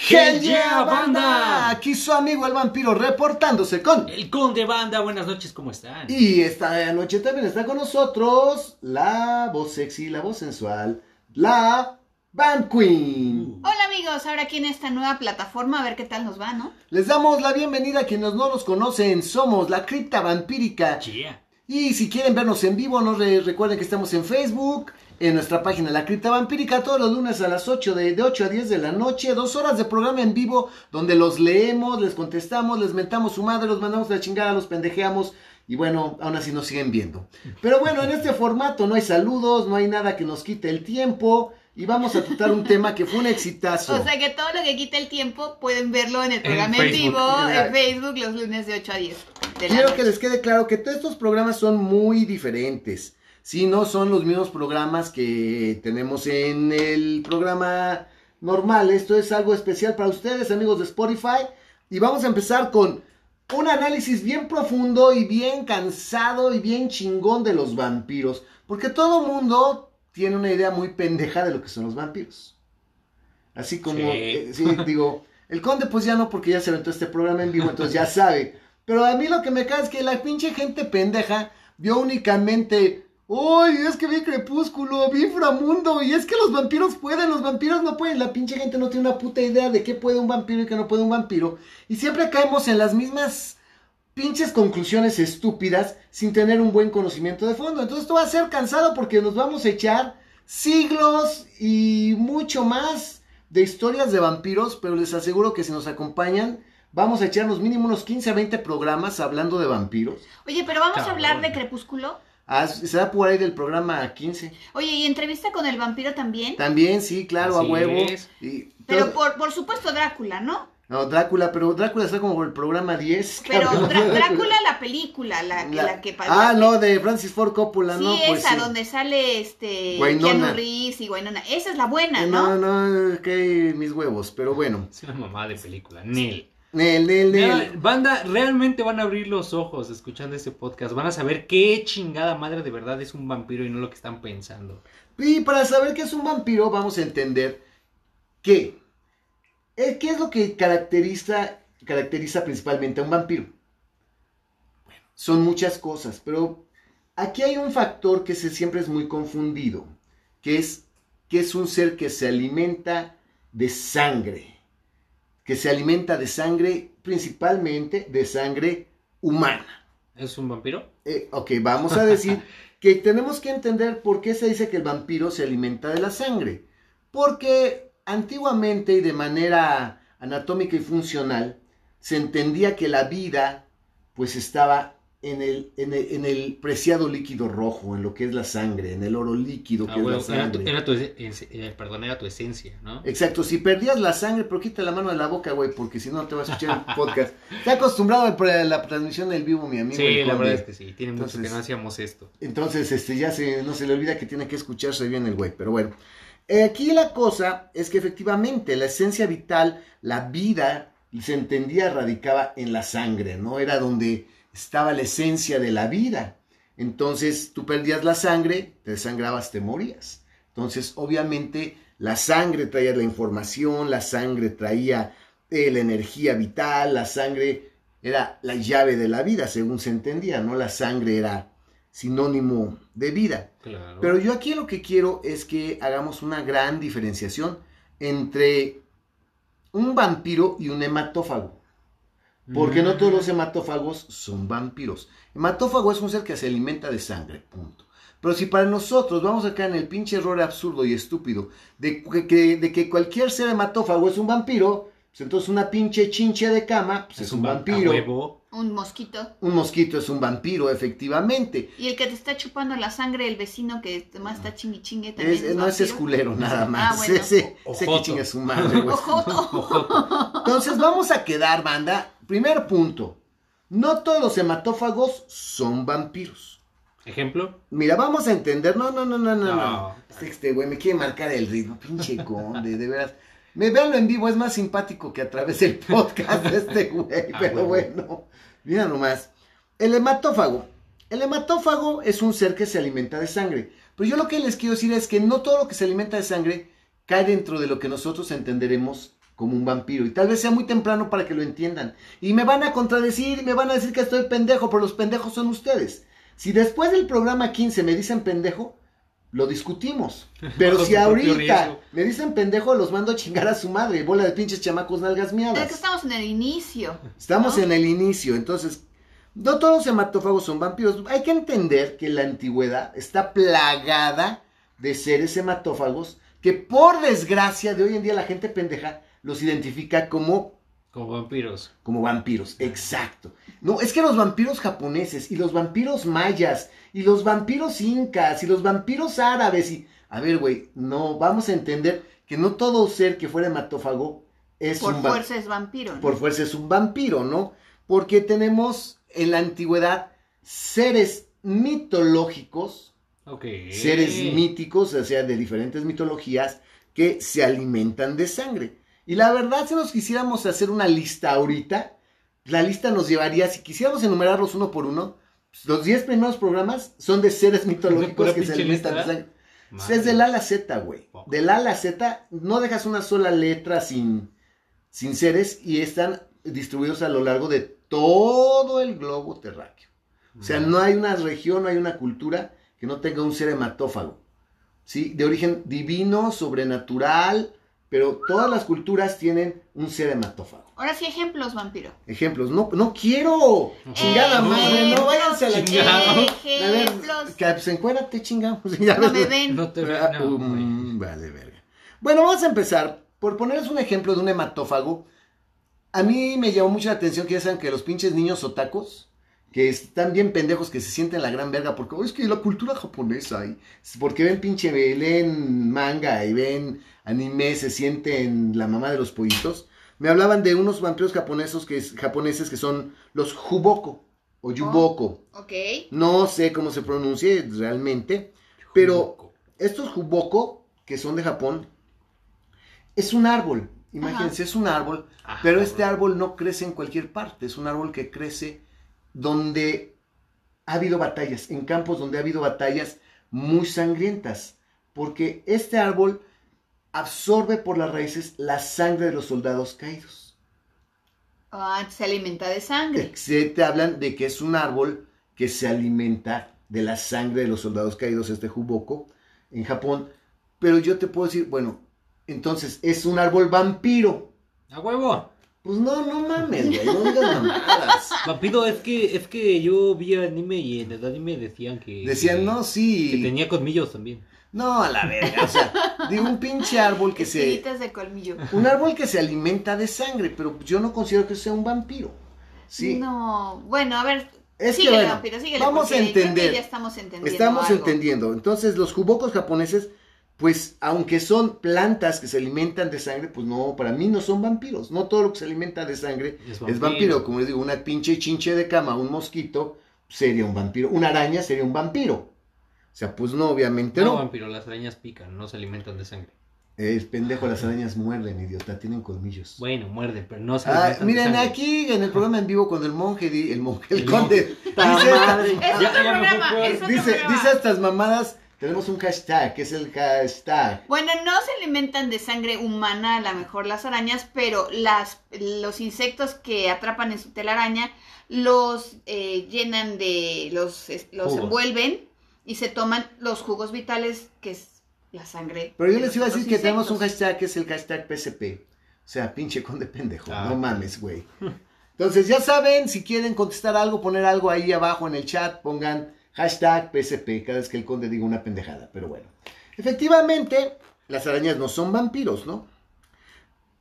¡Hell yeah, banda! Aquí su amigo el vampiro reportándose con... El conde banda, buenas noches, ¿cómo están? Y esta noche también está con nosotros la voz sexy, la voz sensual, la Van Queen. Hola amigos, ahora aquí en esta nueva plataforma a ver qué tal nos va, ¿no? Les damos la bienvenida a quienes no nos conocen, somos la cripta vampírica. Yeah. Y si quieren vernos en vivo, no re- recuerden que estamos en Facebook, en nuestra página La Cripta Vampírica, todos los lunes a las 8, de, de 8 a 10 de la noche, dos horas de programa en vivo, donde los leemos, les contestamos, les mentamos su madre, los mandamos a la chingada, los pendejeamos, y bueno, aún así nos siguen viendo. Pero bueno, en este formato no hay saludos, no hay nada que nos quite el tiempo, y vamos a tratar un tema que fue un exitazo. O sea que todo lo que quita el tiempo pueden verlo en el programa en, vivo, en Facebook, los lunes de 8 a 10. de la Quiero que les quede claro que todos estos programas son muy diferentes. Si no son los mismos programas que tenemos en el programa normal. Esto es algo especial para ustedes, amigos de Spotify. Y vamos a empezar con un análisis bien profundo y bien cansado y bien chingón de los vampiros. Porque todo mundo tiene una idea muy pendeja de lo que son los vampiros. Así como, Sí. eh, sí, digo, el conde pues ya no porque ya se aventó este programa en vivo, entonces ya sabe. Pero a mí lo que me cae es que la pinche gente pendeja vio únicamente, uy, es que vi Crepúsculo, vi Inframundo, y es que los vampiros pueden, los vampiros no pueden. La pinche gente no tiene una puta idea de qué puede un vampiro y qué no puede un vampiro. Y siempre caemos en las mismas pinches conclusiones estúpidas sin tener un buen conocimiento de fondo. Entonces esto va a ser cansado porque nos vamos a echar siglos y mucho más de historias de vampiros, pero les aseguro que si nos acompañan, vamos a echarnos mínimo unos 15 a 20 programas hablando de vampiros. Oye, pero vamos a hablar de Crepúsculo. Ah, será por ahí del programa 15. Oye, ¿y entrevista con el vampiro también? También, sí, claro, Así a huevo. es. Y Pero todo- por, por supuesto Drácula, ¿no? No, Drácula, pero Drácula está como por el programa 10. Pero. Drá- Drácula la película, la, que- La- la que pasó. Ah, no, de Francis Ford Coppola, Sí, ¿no? Pues esa, sí. donde sale este. Keanu Reeves y Wynonna. Esa es la buena, ¿no? No, no, que mis huevos, pero bueno. Es una mamá de película, Nel. Nel, Nel, Nel. Banda, realmente van a abrir los ojos escuchando este podcast. Van a saber qué chingada madre de verdad es un vampiro y no lo que están pensando. Y para saber qué es un vampiro, vamos a entender que qué es lo que caracteriza, caracteriza principalmente a un vampiro. Bueno, son muchas cosas, pero aquí hay un factor que se, siempre es muy confundido, que es que es un ser que se alimenta de sangre, que se alimenta de sangre, principalmente de sangre humana. ¿Es un vampiro? Eh, ok, vamos a decir que tenemos que entender por qué se dice que el vampiro se alimenta de la sangre. Porque antiguamente y de manera anatómica y funcional se entendía que la vida pues estaba en el, en el, en el preciado líquido rojo, en lo que es la sangre, en el oro líquido que Ah, es bueno, la era, tu, sangre. era tu es- eh, perdón, era tu esencia, ¿no? Exacto, si perdías la sangre, pero quita la mano de la boca, güey, porque si no te va a escuchar el podcast. Está acostumbrado a la- transmisión del vivo, mi amigo. Sí, la verdad es que sí. Tiene mucho Entonces- que no hacíamos esto. Entonces, este, ya se, no se le olvida que tiene que escucharse bien el güey, pero bueno. Eh, aquí la cosa es que efectivamente la esencia vital, la vida, se entendía radicaba en la sangre, ¿no? Era donde estaba la esencia de la vida. Entonces, tú perdías la sangre, te desangrabas, te morías. Entonces, obviamente, la sangre traía la información, la sangre traía eh, la energía vital, la sangre era la llave de la vida, según se entendía, ¿no? La sangre era sinónimo de vida. Claro. Pero yo aquí lo que quiero es que hagamos una gran diferenciación entre un vampiro y un hematófago. Porque no todos Mm. los hematófagos son vampiros. Hematófago es un ser que se alimenta de sangre, punto. Pero si para nosotros vamos a caer en el pinche error absurdo y estúpido de que, que- de que cualquier ser hematófago es un vampiro, pues entonces una pinche chinche de cama pues es, un va- a vampiro. huevo. Un mosquito. Un mosquito es un vampiro, efectivamente. Y el que te está chupando la sangre del vecino que más está chingui chingue también. Es- es no ese es culero, nada más. Ah, bueno. Ese, ese que Ojoto. chinga su madre. Entonces vamos a quedar, banda. Primer punto. No todos los hematófagos son vampiros. ¿Ejemplo? Mira, vamos a entender. No, no, no, no, no. no. Este, Este güey me quiere marcar el ritmo. Pinche conde, de veras. Me veanlo en vivo, es más simpático que a través del podcast de este güey. Ah, Pero bueno. bueno, mira nomás. El hematófago. El hematófago es un ser que se alimenta de sangre. Pero yo lo que les quiero decir es que no todo lo que se alimenta de sangre cae dentro de lo que nosotros entenderemos como un vampiro. Y tal vez sea muy temprano para que lo entiendan. Y me van a contradecir y me van a decir que estoy pendejo, pero los pendejos son ustedes. Si después del programa 15 me dicen pendejo, lo discutimos. Pero si ahorita me dicen pendejo, los mando a chingar a su madre. Bola de pinches chamacos nalgas Es que miadas. estamos en el inicio. Estamos ¿no? en el inicio, entonces, no todos los hematófagos son vampiros. Hay que entender que la antigüedad está plagada de seres hematófagos que por desgracia de hoy en día la gente pendeja los identifica como Como vampiros. como vampiros, exacto. No, es que los vampiros japoneses y los vampiros mayas y los vampiros incas y los vampiros árabes y... A ver, güey, no, vamos a entender que no todo ser que fuera hematófago es Por un va- fuerza es vampiro. ¿no? por fuerza es un vampiro, ¿no? Porque tenemos en la antigüedad seres mitológicos, Ok. seres míticos, o sea, de diferentes mitologías, que se alimentan de sangre. Y la verdad, si nos quisiéramos hacer una lista ahorita, la lista nos llevaría, si quisiéramos enumerarlos uno por uno, pues, los 10 primeros programas son de seres mitológicos ¿Pura que se alimentan. Es del A a la Z, güey. Del A a la Z no dejas una sola letra sin, sin seres y están distribuidos a lo largo de todo el globo terráqueo. O sea, no hay una región, no hay una cultura que no tenga un ser hematófago. ¿Sí? De origen divino, sobrenatural, pero todas las culturas tienen un ser hematófago. Ahora sí, ejemplos, vampiro. Ejemplos, no, no quiero. Chingada Ejemplos, madre, no váyanse a la chingada. Ejemplos. que pues encuérdate, chingamos. No me ven. No te veo. Ah, no, um, vale, verga. Bueno, vamos a empezar por ponerles un ejemplo de un hematófago. A mí me llamó mucho la atención que ya saben que los pinches niños otacos, que están bien pendejos, que se sienten la gran verga, porque "Oh, es que la cultura japonesa, y, porque ven pinche, leen manga y ven anime, se sienten la mamá de los pollitos. Me hablaban de unos vampiros japoneses que, japoneses que son los Juboko o Yuboko. Ok. No sé cómo se pronuncie realmente, pero estos Juboko, que son de Japón, es un árbol. Imagínense, es un árbol, Ah, pero este árbol no crece en cualquier parte. Es un árbol que crece donde ha habido batallas, en campos donde ha habido batallas muy sangrientas. Porque este árbol absorbe por las raíces la sangre de los soldados caídos. Ah, se alimenta de sangre. Se te hablan de que es un árbol que se alimenta de la sangre de los soldados caídos, este juboko, en Japón. Pero yo te puedo decir, bueno, entonces es un árbol vampiro. ¡A huevo! Pues no, no mames, güey, no digas mamadas. Vampiro, es que, es que yo vi anime y en el anime decían que. Decían, no, Que sí. tenía colmillos también. No, a la verga, o sea, digo, un pinche árbol que se... Tiritas de colmillo. Un árbol que se alimenta de sangre, pero yo no considero que sea un vampiro. Sí. No, bueno, a ver. Es que, síguele, bueno, vampiro, síguele, vamos a que entender. ya estamos entendiendo. Estamos algo. entendiendo. Entonces, los jubocos japoneses, pues, aunque son plantas que se alimentan de sangre, pues no, para mí no son vampiros. No todo lo que se alimenta de sangre Es es vampiro. Como les digo, una pinche chinche de cama, un mosquito, sería un vampiro. Una araña sería un vampiro. O sea, pues no, obviamente No, no. vampiro, las arañas pican, no se alimentan de sangre. Es pendejo, las arañas muerden, idiota, tienen colmillos. Bueno, muerden, pero no se Ah, alimentan de miren, aquí en el programa en vivo, cuando el monje, di- el monje, el, El conde, dice estas mamadas, tenemos un hashtag, que es el hashtag. Bueno, no se alimentan de sangre humana, a lo mejor las arañas, pero las, los insectos que atrapan en su telaraña los eh, llenan de, los, los Jugos. envuelven y se toman los jugos vitales, que es la sangre. Pero yo de les iba a decir que tenemos un hashtag que es el hashtag PSP. O sea, pinche conde pendejo. Ah. No mames, güey. Entonces, ya saben, si quieren contestar algo, poner algo ahí abajo en el chat, pongan hashtag PSP cada vez que el conde diga una pendejada. Pero bueno. Efectivamente, las arañas no son vampiros, ¿no?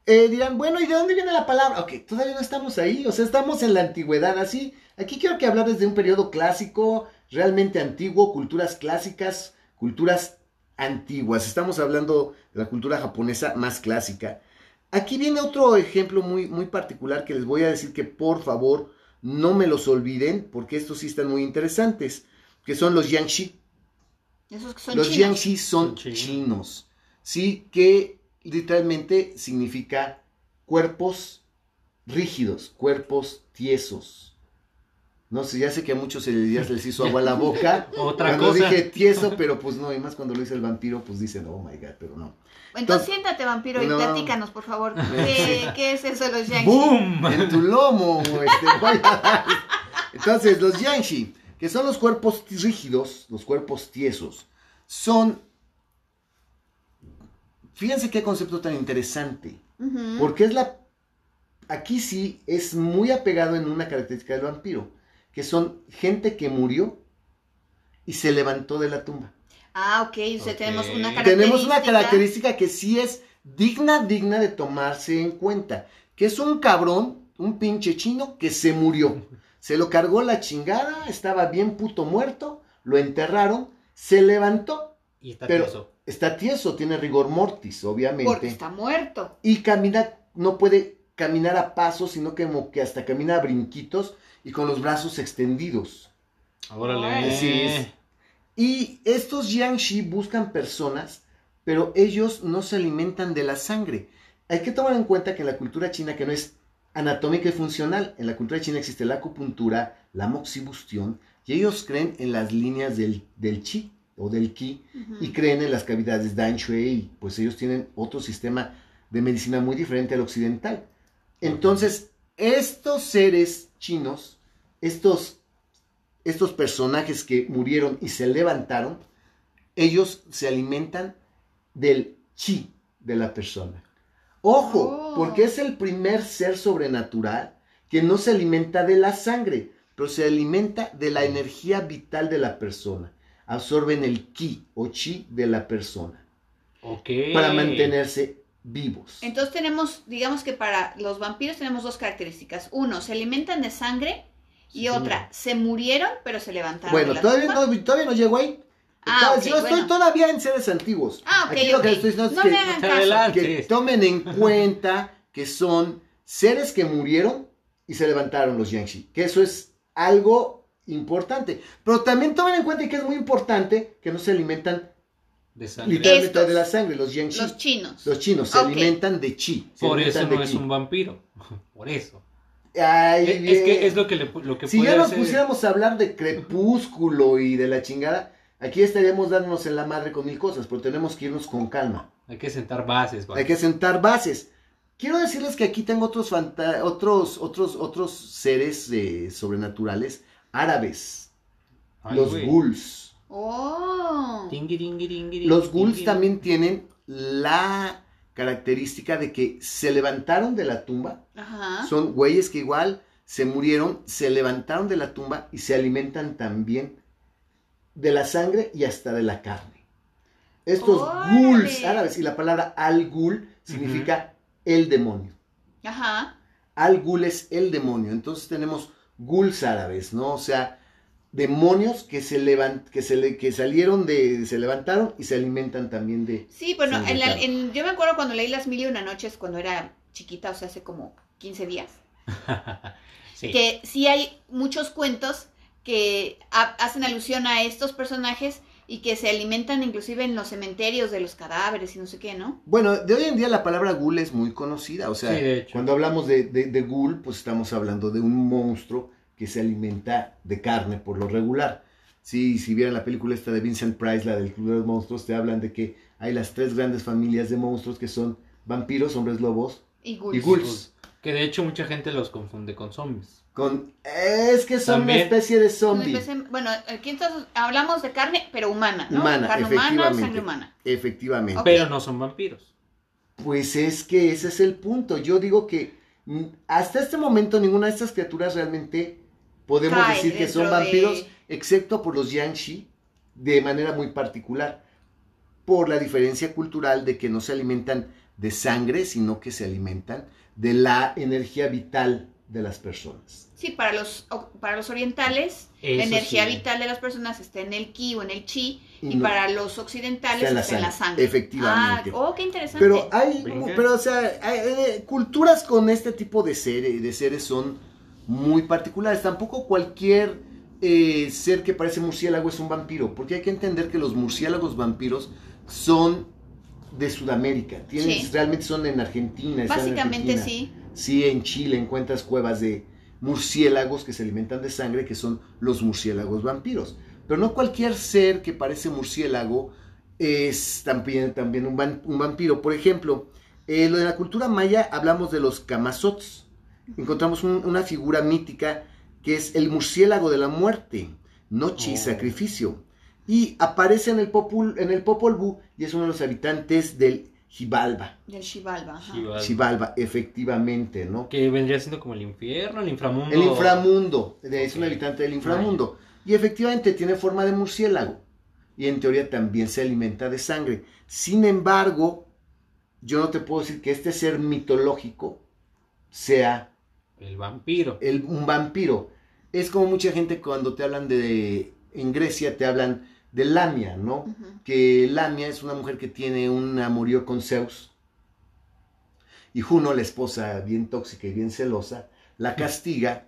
Eh, dirán, bueno, ¿y de dónde viene la palabra? Ok, todavía no estamos ahí, o sea, estamos en la antigüedad, así. Aquí quiero que hablar desde un periodo clásico, realmente antiguo, culturas clásicas, culturas antiguas. Estamos hablando de la cultura japonesa más clásica. Aquí viene otro ejemplo muy, muy particular que les voy a decir que por favor no me los olviden, porque estos sí están muy interesantes, que son los Yangshi. Esos que son Los chinos. Yangshi son Son chinos. chinos, sí, que literalmente significa cuerpos rígidos, cuerpos tiesos. No sé, ya sé que a muchos se les, hizo agua a la boca. Otra cuando cosa. dije tieso, pero pues no, y más cuando lo dice el vampiro, pues dicen, oh my god, pero no. Entonces Entonces- siéntate, vampiro, y No. platícanos, por favor. ¿Qué, qué es eso de los Yankees? ¡Boom! En tu lomo, este, voy a- Entonces, los Yanshi, que son los cuerpos rígidos, los cuerpos tiesos, son. Fíjense qué concepto tan interesante. Porque es la. Aquí sí es muy apegado en una característica del vampiro, que son gente que murió y se levantó de la tumba. Ah, ok, o sea, Ok. tenemos una característica. Tenemos una característica que sí es digna, digna de tomarse en cuenta, que es un cabrón, un pinche chino que se murió. Se lo cargó la chingada, estaba bien puto muerto, lo enterraron, se levantó, Y está pero tieso. está tieso, tiene rigor mortis, obviamente. Porque está muerto. y camina, no puede caminar a pasos, sino que como que hasta camina a brinquitos y con los brazos extendidos. Órale. Así es. Y estos Yangshi buscan personas, pero ellos no se alimentan de la sangre. Hay que tomar en cuenta que en la cultura china, que no es anatómica y funcional, en la cultura china existe la acupuntura, la moxibustión, y ellos creen en las líneas del, del chi o del ki, y creen en las cavidades Dan Shui, pues ellos tienen otro sistema de medicina muy diferente al occidental. Entonces, estos seres chinos, estos, estos personajes que murieron y se levantaron, ellos se alimentan del chi de la persona. Ojo, Oh. porque es el primer ser sobrenatural que no se alimenta de la sangre, pero se alimenta de la energía vital de la persona. Absorben el ki o chi de la persona Ok. para mantenerse vivos. Entonces tenemos, digamos que para los vampiros tenemos dos características. Uno, se alimentan de sangre y Sí, otra, se murieron pero se levantaron. Bueno, de la todavía no, todavía no llego ahí. Ah, yo estoy bueno. todavía en seres antiguos. Ah, ok, Aquí lo que ok. estoy diciendo es No que, me que tomen en cuenta que son seres que murieron y se levantaron los Yangshi. Que eso es algo importante. Pero también tomen en cuenta que es muy importante que no se alimentan De sangre. literalmente Estos. de la sangre. Los Yangshi, Los los, chinos. chinos, se alimentan de chi. Por eso no es un vampiro. Por eso. Ay, Es, que es lo que, le, lo que Si puede ya nos hacer- pusiéramos a hablar de crepúsculo y de la chingada, aquí estaríamos dándonos en la madre con mil cosas, pero tenemos que irnos con calma. Hay que sentar bases. Hay que sentar bases. Quiero decirles que aquí tengo otros fanta- otros otros otros seres eh, sobrenaturales árabes, Ay, los ghouls. Oh. Los ghouls también tienen la característica de que se levantaron de la tumba. Ajá. Son güeyes que igual se murieron, se levantaron de la tumba y se alimentan también de la sangre y hasta de la carne. Estos ¡Órale! ghouls árabes, y la palabra al-ghul significa el demonio. Ajá. Al-ghul es el demonio. Entonces tenemos ghouls árabes, ¿no? O sea, demonios que se levan- que se le- que salieron de, se levantaron y se alimentan también de. Sí, bueno, en la- en- yo me acuerdo cuando leí Las Mil y Una Noches cuando era chiquita, o sea, hace como 15 días. Sí. Que sí hay muchos cuentos que ha- hacen alusión a estos personajes y que se alimentan inclusive en los cementerios de los cadáveres y no sé qué, ¿no? Bueno, de hoy en día la palabra ghoul es muy conocida. O sea, Sí, de hecho. cuando hablamos de, de, de ghoul, pues estamos hablando de un monstruo que se alimenta de carne por lo regular. Sí, si vieran la película esta de Vincent Price, la del Club de los Monstruos, te hablan de que hay las tres grandes familias de monstruos que son vampiros, hombres lobos Y ghouls. y ghouls. Que de hecho mucha gente los confunde con zombies. Con, es que son También. una especie de zombie. bueno, aquí entonces hablamos de carne, pero humana, ¿no? Humana, carne humana, efectivamente. sangre humana. Efectivamente. Pero no son vampiros. Pues es que ese es el punto. Yo digo que mm, hasta este momento ninguna de estas criaturas realmente podemos Cae decir que son de- vampiros, excepto por los Yanshi, de manera muy particular, por la diferencia cultural de que no se alimentan de sangre, sino que se alimentan de la energía vital de las personas. Sí, para los, para los orientales, Eso la energía sí. vital de las personas está en el ki o en el chi, Y y, no- para los occidentales está en la está en la sangre, efectivamente. Ah, oh, qué interesante. Pero hay, pero o sea, hay, eh, culturas con este tipo de seres, de seres son muy particulares. Tampoco cualquier eh, ser que parece murciélago es un vampiro, porque hay que entender que los murciélagos vampiros son de Sudamérica. Tienen, Sí. Realmente son en Argentina. están en Básicamente Argentina. sí. Sí, en Chile encuentras cuevas de, murciélagos que se alimentan de sangre, que son los murciélagos vampiros. Pero no cualquier ser que parece murciélago es también, también un, van- un vampiro. Por ejemplo, eh, lo de la cultura maya hablamos de los camazots. Encontramos un- una figura mítica que es el murciélago de la muerte, noche y Oh. sacrificio. Y aparece en el, Popol, en el Popol Vuh y es uno de los habitantes del Xibalba. Del Xibalba. ajá. Xibalba. Xibalba, efectivamente, ¿no? Que vendría siendo como el infierno, el inframundo. El inframundo, es un habitante del inframundo. Y efectivamente tiene forma de murciélago. Y en teoría también se alimenta de sangre. Sin embargo, yo no te puedo decir que este ser mitológico sea El vampiro. el- un vampiro. Es como mucha gente cuando te hablan de... En Grecia te hablan de Lamia, ¿no? Que Lamia es una mujer que tiene un amorío con Zeus. Y Juno, la esposa bien tóxica y bien celosa, la castiga.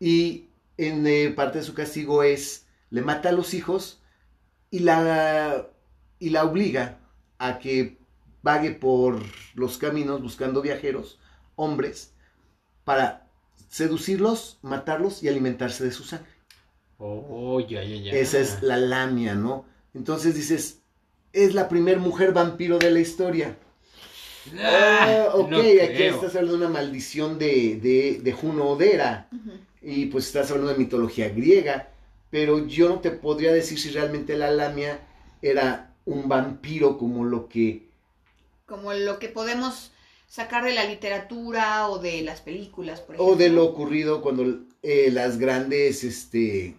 Y en eh, parte de su castigo es, le mata a los hijos y la, y la obliga a que vague por los caminos buscando viajeros, hombres, para seducirlos, matarlos y alimentarse de su sangre. Oh, ya, ya, ya. Esa es la lamia, ¿no? Entonces dices, es la primer mujer vampiro de la historia. Ah, Ah, ok, no aquí creo. estás hablando de una maldición de, de, de Juno Odera. Y pues estás hablando de mitología griega. Pero yo no te podría decir si realmente la lamia era un vampiro como lo que... Como lo que podemos sacar de la literatura o de las películas, por ejemplo. O de lo ocurrido cuando eh, las grandes este,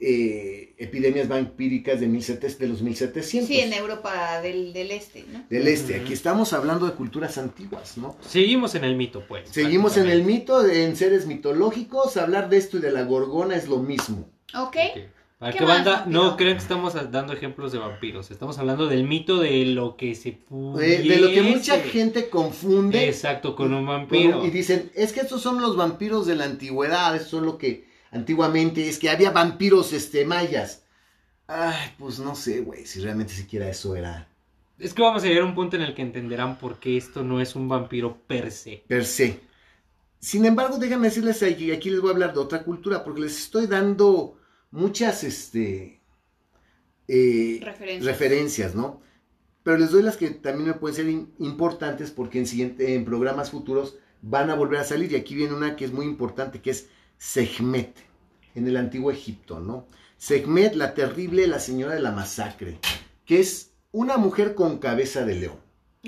eh, epidemias vampíricas de, 1700 de los 1700. Sí, en Europa del, del Este, ¿no? Del este. Aquí estamos hablando de culturas antiguas, ¿no? Seguimos en el mito, pues. Seguimos en el mito, de- en seres mitológicos. Hablar de esto y de la gorgona es lo mismo. Ok. Ok. Para ¿Qué que más, banda vampiro? no crean que estamos dando ejemplos de vampiros. Estamos hablando del mito de lo que se De, de lo que mucha pudiese. gente confunde. Exacto, con un con- vampiro. y dicen, es que estos son los vampiros de la antigüedad. Estos son lo que antiguamente es que había vampiros este, mayas. Ay, pues no sé, güey, si realmente siquiera eso era Es que vamos a llegar a un punto en el que entenderán por qué esto no es un vampiro per se. per se. Sin embargo, déjenme decirles aquí, aquí les voy a hablar de otra cultura, porque les estoy dando muchas, este, eh, Referencias. referencias, ¿no? Pero les doy las que también me pueden ser importantes porque en, siguiente, en programas futuros van a volver a salir. Y aquí viene una que es muy importante, que es Sehmet, en el antiguo Egipto, ¿no? Sehmet, la terrible, la señora de la masacre, que es una mujer con cabeza de león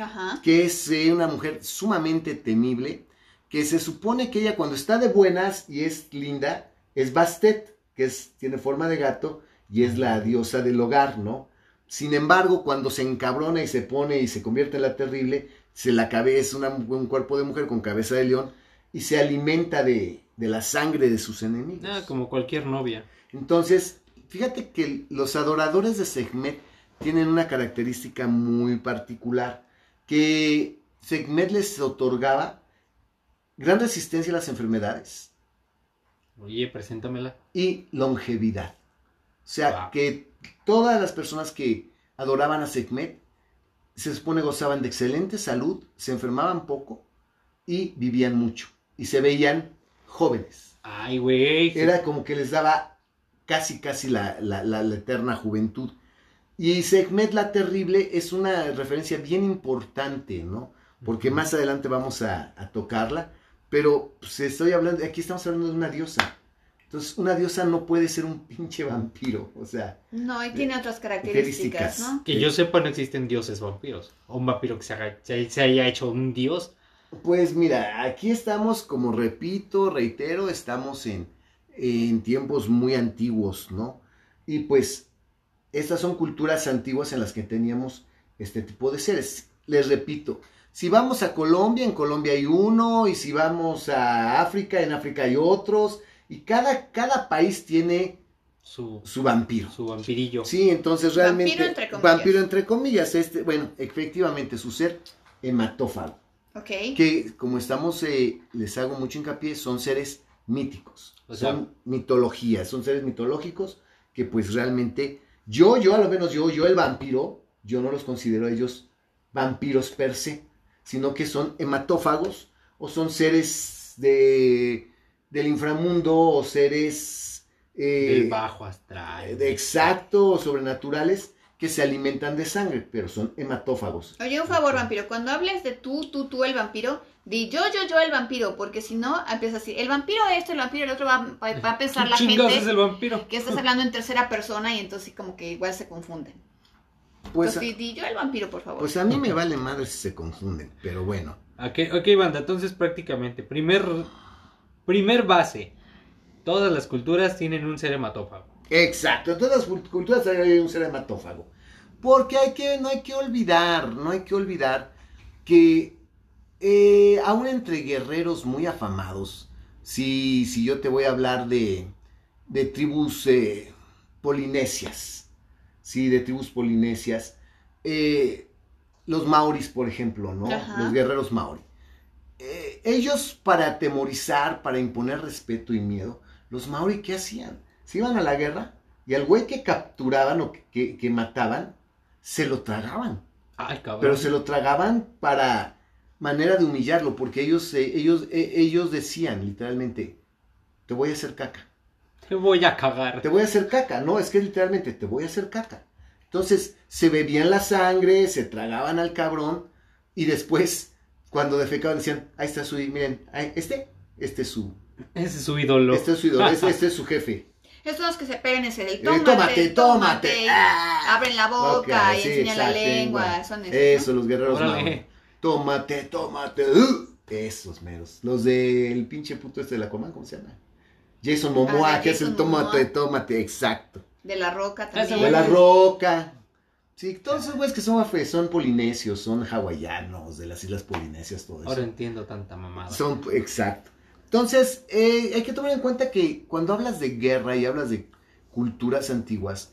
Ajá. que es eh, una mujer sumamente temible, que se supone que ella cuando está de buenas y es linda, es Bastet, que es, tiene forma de gato y es la diosa del hogar, ¿no? Sin embargo, cuando se encabrona y se pone y se convierte en la terrible, se la cabeza es una- un cuerpo de mujer con cabeza de león y se alimenta de, de la sangre de sus enemigos. Ah, como cualquier novia. Entonces, fíjate que los adoradores de Sekhmet tienen una característica muy particular, que Sekhmet les otorgaba gran resistencia a las enfermedades Oye, preséntamela. y longevidad. O sea, Wow. que todas las personas que adoraban a Sekhmet se supone gozaban de excelente salud, se enfermaban poco y vivían mucho y se veían jóvenes. Ay, güey. Era como que les daba casi, casi la, la- la- la eterna juventud. Y Sekhmet la Terrible es una referencia bien importante, ¿no? Porque más adelante vamos a, a tocarla. Pero pues, estoy hablando, aquí estamos hablando de una diosa. Entonces, una diosa no puede ser un pinche vampiro. O sea, No, y tiene otras características, ¿no? Que yo sepa, no existen dioses vampiros. O un vampiro que se, haga- se- se haya hecho un dios. Pues mira, aquí estamos, como repito, reitero, estamos en, en tiempos muy antiguos, ¿no? Y pues estas son culturas antiguas en las que teníamos este tipo de seres. Les repito, si vamos a Colombia, en Colombia hay uno, y si vamos a África, en África hay otros, y cada, cada país tiene Su, su vampiro. su vampirillo. Sí, entonces realmente... Vampiro entre comillas. Vampiro entre comillas, este, bueno, efectivamente, su ser hematófago Que como estamos, eh, les hago mucho hincapié, son seres míticos, O sea- son mitologías, son seres mitológicos que pues realmente, yo, yo a lo menos yo, yo el vampiro, yo no los considero a ellos vampiros per se, sino que son hematófagos o son seres de, del inframundo o seres eh, Del bajo astral. de exacto o sobrenaturales que se alimentan de sangre, pero son hematófagos. Oye, un favor, vampiro, cuando hables de tú, tú, tú, el vampiro, di yo, yo, yo, el vampiro, porque si no, empieza así, el vampiro esto, el vampiro el otro, va, va- va a pensar la ¿Qué chingados gente es el vampiro? que estás hablando en tercera persona y entonces sí como que igual se confunden. Pues, Entonces, di, di yo el vampiro, por favor. pues a mí me vale madre si se confunden, pero bueno. Ok, ok, banda, entonces prácticamente, primer, primer base, todas las culturas tienen un ser hematófago. Exacto, en todas las cult- culturas hay un ser hematófago. Porque hay que, no hay que olvidar, no hay que olvidar que eh, aún entre guerreros muy afamados, si, si yo te voy a hablar de, de tribus eh, polinesias, sí, de tribus polinesias, eh, los maoris, por ejemplo, ¿no? Ajá. Los guerreros maori. Eh, ellos para atemorizar, para imponer respeto y miedo, los maori, ¿qué hacían? Se iban a la guerra y al güey que capturaban o que, que- que mataban, se lo tragaban. Ay, cabrón. Pero se lo tragaban para manera de humillarlo, porque ellos, eh, ellos, eh, ellos decían literalmente, te voy a hacer caca. Te voy a cagar. Te voy a hacer caca. No, es que literalmente te voy a hacer caca. Entonces se bebían la sangre, se tragaban al cabrón y después, cuando defecaban, decían, ahí está su, miren, ahí- este, este es su, Ese es su ídolo. este es su ídolo, este, este es su jefe. Estos son los que se pegan ese del Eh, tómate, tómate, tómate, tómate. y Ah. abren la boca y sí, enseñan la lengua, son esos, Eso, ¿no? los guerreros Órale. Tómate, tómate. uh, esos meros. Los del pinche puto este de la Coman, ¿cómo se llama? Jason Momoa, Ah, de que es el tómate, Momoa. tómate, exacto. De la roca también. De la roca. Sí, todos esos güeyes que son, afe- son polinesios, son hawaianos, de las islas polinesias, todo eso. Ahora entiendo tanta mamada. Son, exacto. Entonces, eh, hay que tomar en cuenta que cuando hablas de guerra y hablas de culturas antiguas,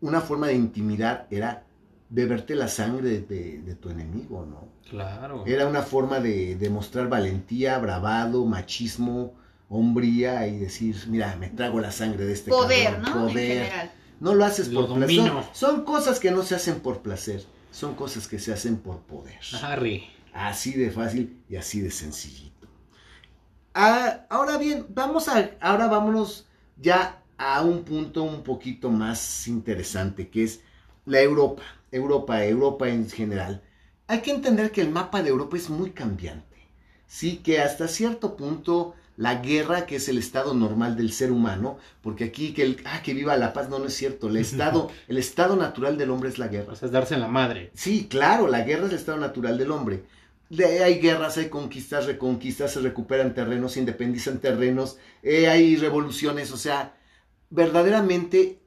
una forma de intimidar era beberte la sangre de, de tu enemigo, ¿no? Claro. Era una forma de demostrar valentía, bravado, machismo, hombría y decir, mira, me trago la sangre de este Poder, cabrón". ¿no? En Poder. general. No lo haces Lo por placer. Son, son cosas que no se hacen por placer, son cosas que se hacen por poder. Harry. Así de fácil y así de sencillito. Ah, ahora bien, vamos a, ahora vámonos ya a un punto un poquito más interesante, que es la Europa. Europa, Europa en general. Hay que entender que el mapa de Europa es muy cambiante. Sí, que hasta cierto punto la guerra, que es el estado normal del ser humano, porque aquí que el, ah, que viva la paz, no, no es cierto. El estado, el estado natural del hombre es la guerra. O sea, es darse en la madre. Sí, claro, la guerra es el estado natural del hombre. De- hay guerras, hay conquistas, reconquistas, se recuperan terrenos, se independizan terrenos, eh, hay revoluciones, o sea, verdaderamente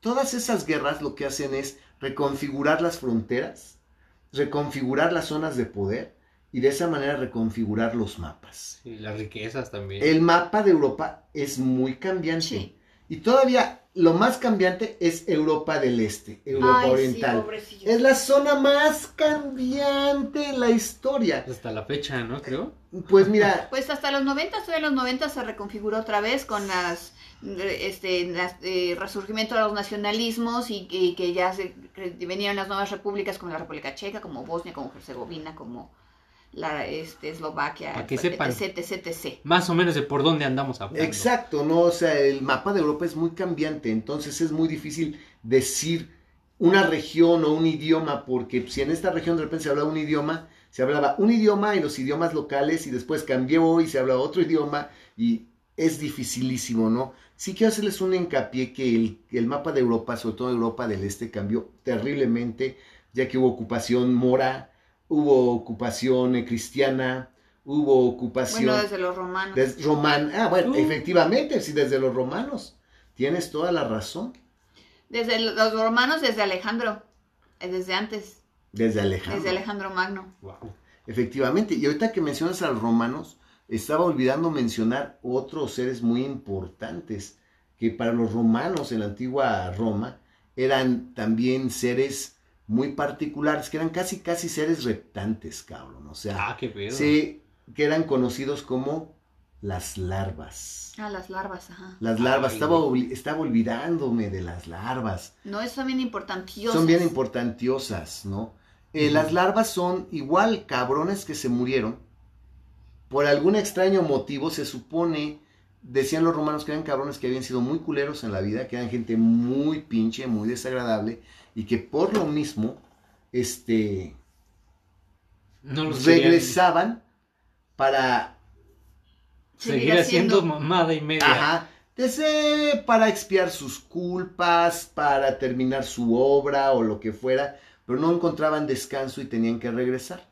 todas esas guerras lo que hacen es reconfigurar las fronteras, reconfigurar las zonas de poder y de esa manera reconfigurar los mapas. Y las riquezas también. El mapa de Europa es muy cambiante. Sí. Y todavía lo más cambiante es Europa del Este, Europa Ay, Oriental. sí. Es la zona más cambiante en la historia. Hasta la fecha, ¿no? Creo. Pues mira, Pues hasta los 90, todavía en los 90 se reconfiguró otra vez con las este las, eh, resurgimiento de los nacionalismos y, y que ya se que venían las nuevas repúblicas como la República Checa, como Bosnia, como Herzegovina, como la este, Eslovaquia, Para que sepan. etc, etc, etc. Más o menos de por dónde andamos hablando. exacto, ¿no? O sea, el mapa de Europa es muy cambiante, entonces es muy difícil decir una región o un idioma, porque si en esta región de repente se hablaba un idioma, se hablaba un idioma y los idiomas locales y después cambió y se hablaba otro idioma y es dificilísimo, ¿no? Sí quiero hacerles un hincapié que el, que el mapa de Europa, sobre todo Europa del Este, cambió terriblemente, ya que hubo ocupación mora, hubo ocupación eh, cristiana, hubo ocupación Bueno, desde los romanos. des- roman- Ah, bueno, Uh. efectivamente, sí, desde los romanos. Tienes toda la razón. Desde los romanos, desde Alejandro, eh, desde antes, Desde Alejandro. desde Alejandro Magno. Wow. Efectivamente. Y ahorita que mencionas a los romanos, estaba olvidando mencionar otros seres muy importantes que para los romanos en la antigua Roma eran también seres muy particulares, que eran casi, casi seres reptantes, cabrón. O sea, Ah, qué pedo. sí, que eran conocidos como las larvas. Ah, las larvas, ajá. Las larvas, Ay, estaba, estaba olvidándome de las larvas. No, son bien importantiosas. Son bien importantiosas, ¿no? Eh. Las larvas son igual cabrones que se murieron. Por algún extraño motivo se supone decían los romanos que eran cabrones que habían sido muy culeros en la vida, que eran gente muy pinche, muy desagradable, y que por lo mismo, este, No regresaban para seguir haciendo mamada y media. Ajá. Desde para expiar sus culpas, para terminar su obra o lo que fuera, pero no encontraban descanso y tenían que regresar.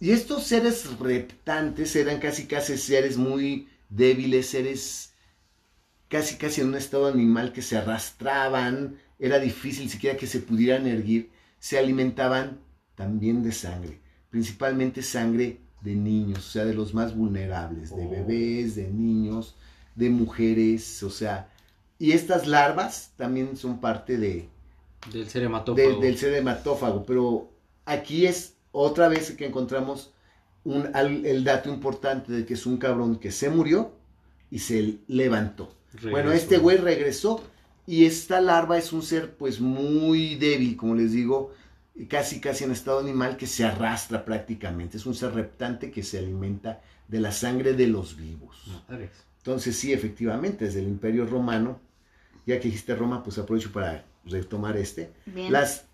Y estos seres reptantes eran casi casi seres muy débiles, seres casi casi en un estado animal que se arrastraban, era difícil siquiera que se pudieran erguir, se alimentaban también de sangre, principalmente sangre de niños, o sea, de los más vulnerables, de Oh. bebés, de niños, de mujeres, o sea, y estas larvas también son parte de, Del ser de- hematófago. del ser hematófago, pero aquí es otra vez que encontramos un, al- el dato importante de que es un cabrón que se murió y se levantó. Bueno, este güey regresó y esta larva es un ser pues muy débil, como les digo, casi casi en estado animal que se arrastra prácticamente. Es un ser reptante que se alimenta de la sangre de los vivos. Entonces sí, efectivamente, desde el Imperio Romano, ya que dijiste Roma, pues aprovecho para retomar este, Bien. las,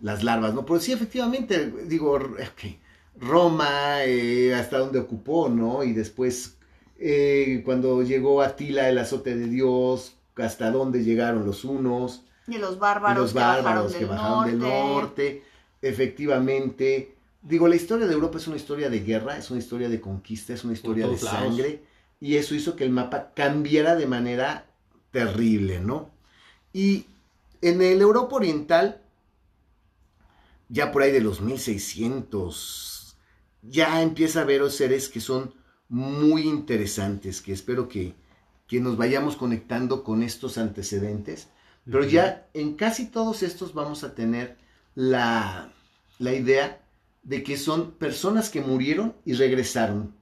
las larvas, ¿no? Pero sí, efectivamente, digo, Roma, eh, hasta donde ocupó, ¿no? Y después, eh, cuando llegó Atila, el azote de Dios, hasta dónde llegaron los unos, Y los y bárbaros, los bárbaros que que bajaron, del norte, efectivamente. Digo, la historia de Europa es una historia de guerra, es una historia de conquista, es una historia de lados. sangre, y eso hizo que el mapa cambiara de manera terrible, ¿no? Y en el Europa Oriental, ya por ahí de los 1600, ya empieza a haber seres que son muy interesantes, que espero que, que nos vayamos conectando con estos antecedentes. Pero ya en casi todos estos vamos a tener la, la idea de que son personas que murieron y regresaron,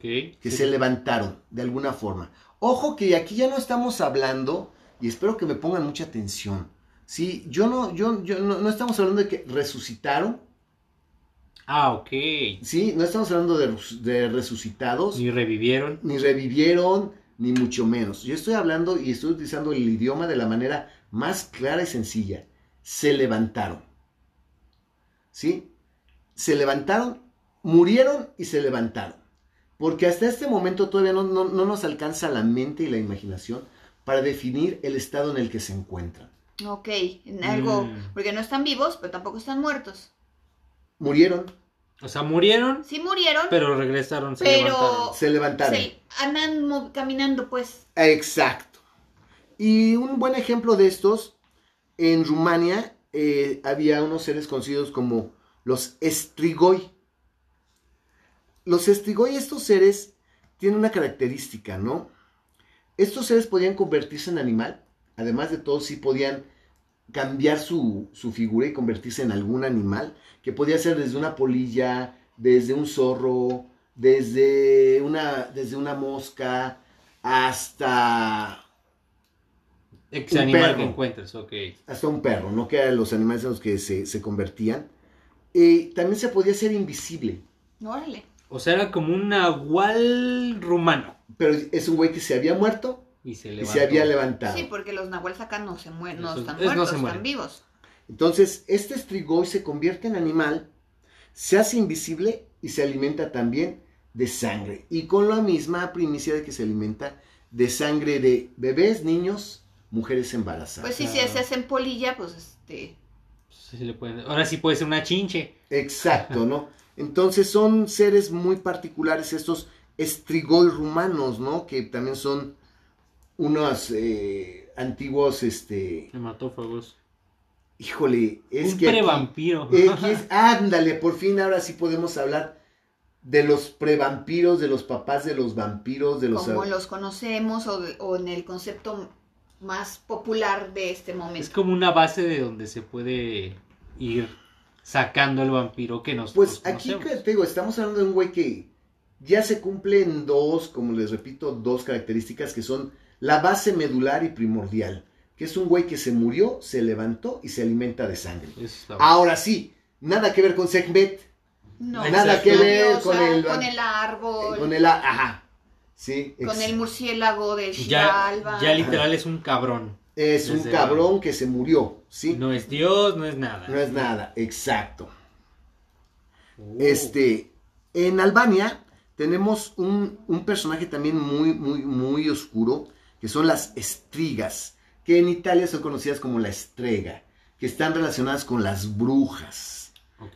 que Sí. se levantaron de alguna forma. Ojo que aquí ya no estamos hablando, y espero que me pongan mucha atención. Sí, yo no, yo, yo no, no estamos hablando de que resucitaron, Ah, ok. sí, no estamos hablando de resucitados, Ni revivieron. ni revivieron, ni mucho menos. Yo estoy hablando y estoy utilizando el idioma de la manera más clara y sencilla. Se levantaron. ¿Sí? Se levantaron, murieron y se levantaron. Porque hasta este momento todavía no, no- no nos alcanza la mente y la imaginación para definir el estado en el que se encuentran. Ok, en algo, Mm. porque no están vivos, pero tampoco están muertos. Murieron, O sea, murieron, Sí murieron, pero regresaron, se Pero- levantaron. se levantaron. se andan caminando, pues. Exacto. Y un buen ejemplo de estos, en Rumania eh, había unos seres conocidos como los estrigoi. Los estrigoi, estos seres, tienen una característica, ¿no? Estos seres podían convertirse en animal, además de todo, sí podían cambiar su, su figura y convertirse en algún animal, que podía ser desde una polilla, desde un zorro, desde una, desde una mosca, hasta, Ex un animal perro. que encuentres, ok. hasta un perro, ¿no? Que eran los animales en los que se, se convertían. Y también se podía ser invisible, Órale. O sea, era como un nahual rumano. pero es un güey que se había muerto Y se y se había levantado. Sí, porque los nahuales acá no se mueren, no están no muertos, se mueren. están vivos. Entonces, este estrigoi se convierte en animal, se hace invisible y se alimenta también de sangre. Y con la misma primicia de que se alimenta de sangre de bebés, niños, mujeres embarazadas. Pues sí, si se hacen polilla, pues este. Sí, le pueden- Ahora sí puede ser una chinche. Exacto, ¿no? Entonces son seres muy particulares estos estrigoi rumanos, ¿no? Que también son unos eh, antiguos, este... Hematófagos. Híjole, es un que... aquí- prevampiro. X, ándale, por fin ahora sí podemos hablar de los prevampiros, de los papás de los vampiros, de los... como los conocemos o, o en el concepto más popular de este Es momento. como una base de donde se puede ir sacando el vampiro que nos Pues aquí que te digo, estamos hablando de un güey que ya se cumplen dos, como les repito, dos características que son la base medular y primordial, que es un güey que se murió, se levantó y se alimenta de sangre. Ahora sí, nada que ver con Sekhmet, No, Nada que ver diosa, con el- con el árbol. con el... Ajá. Sí, Con el murciélago de Ya, Xibalba. ya literal es un cabrón. es un cabrón que se murió, ¿sí? No es Dios, no es nada. No es nada, exacto. Uh, Este, en Albania tenemos un, un personaje también muy, muy, muy oscuro, que son las estrigas, que en Italia son conocidas como la estrega, que están relacionadas con las brujas.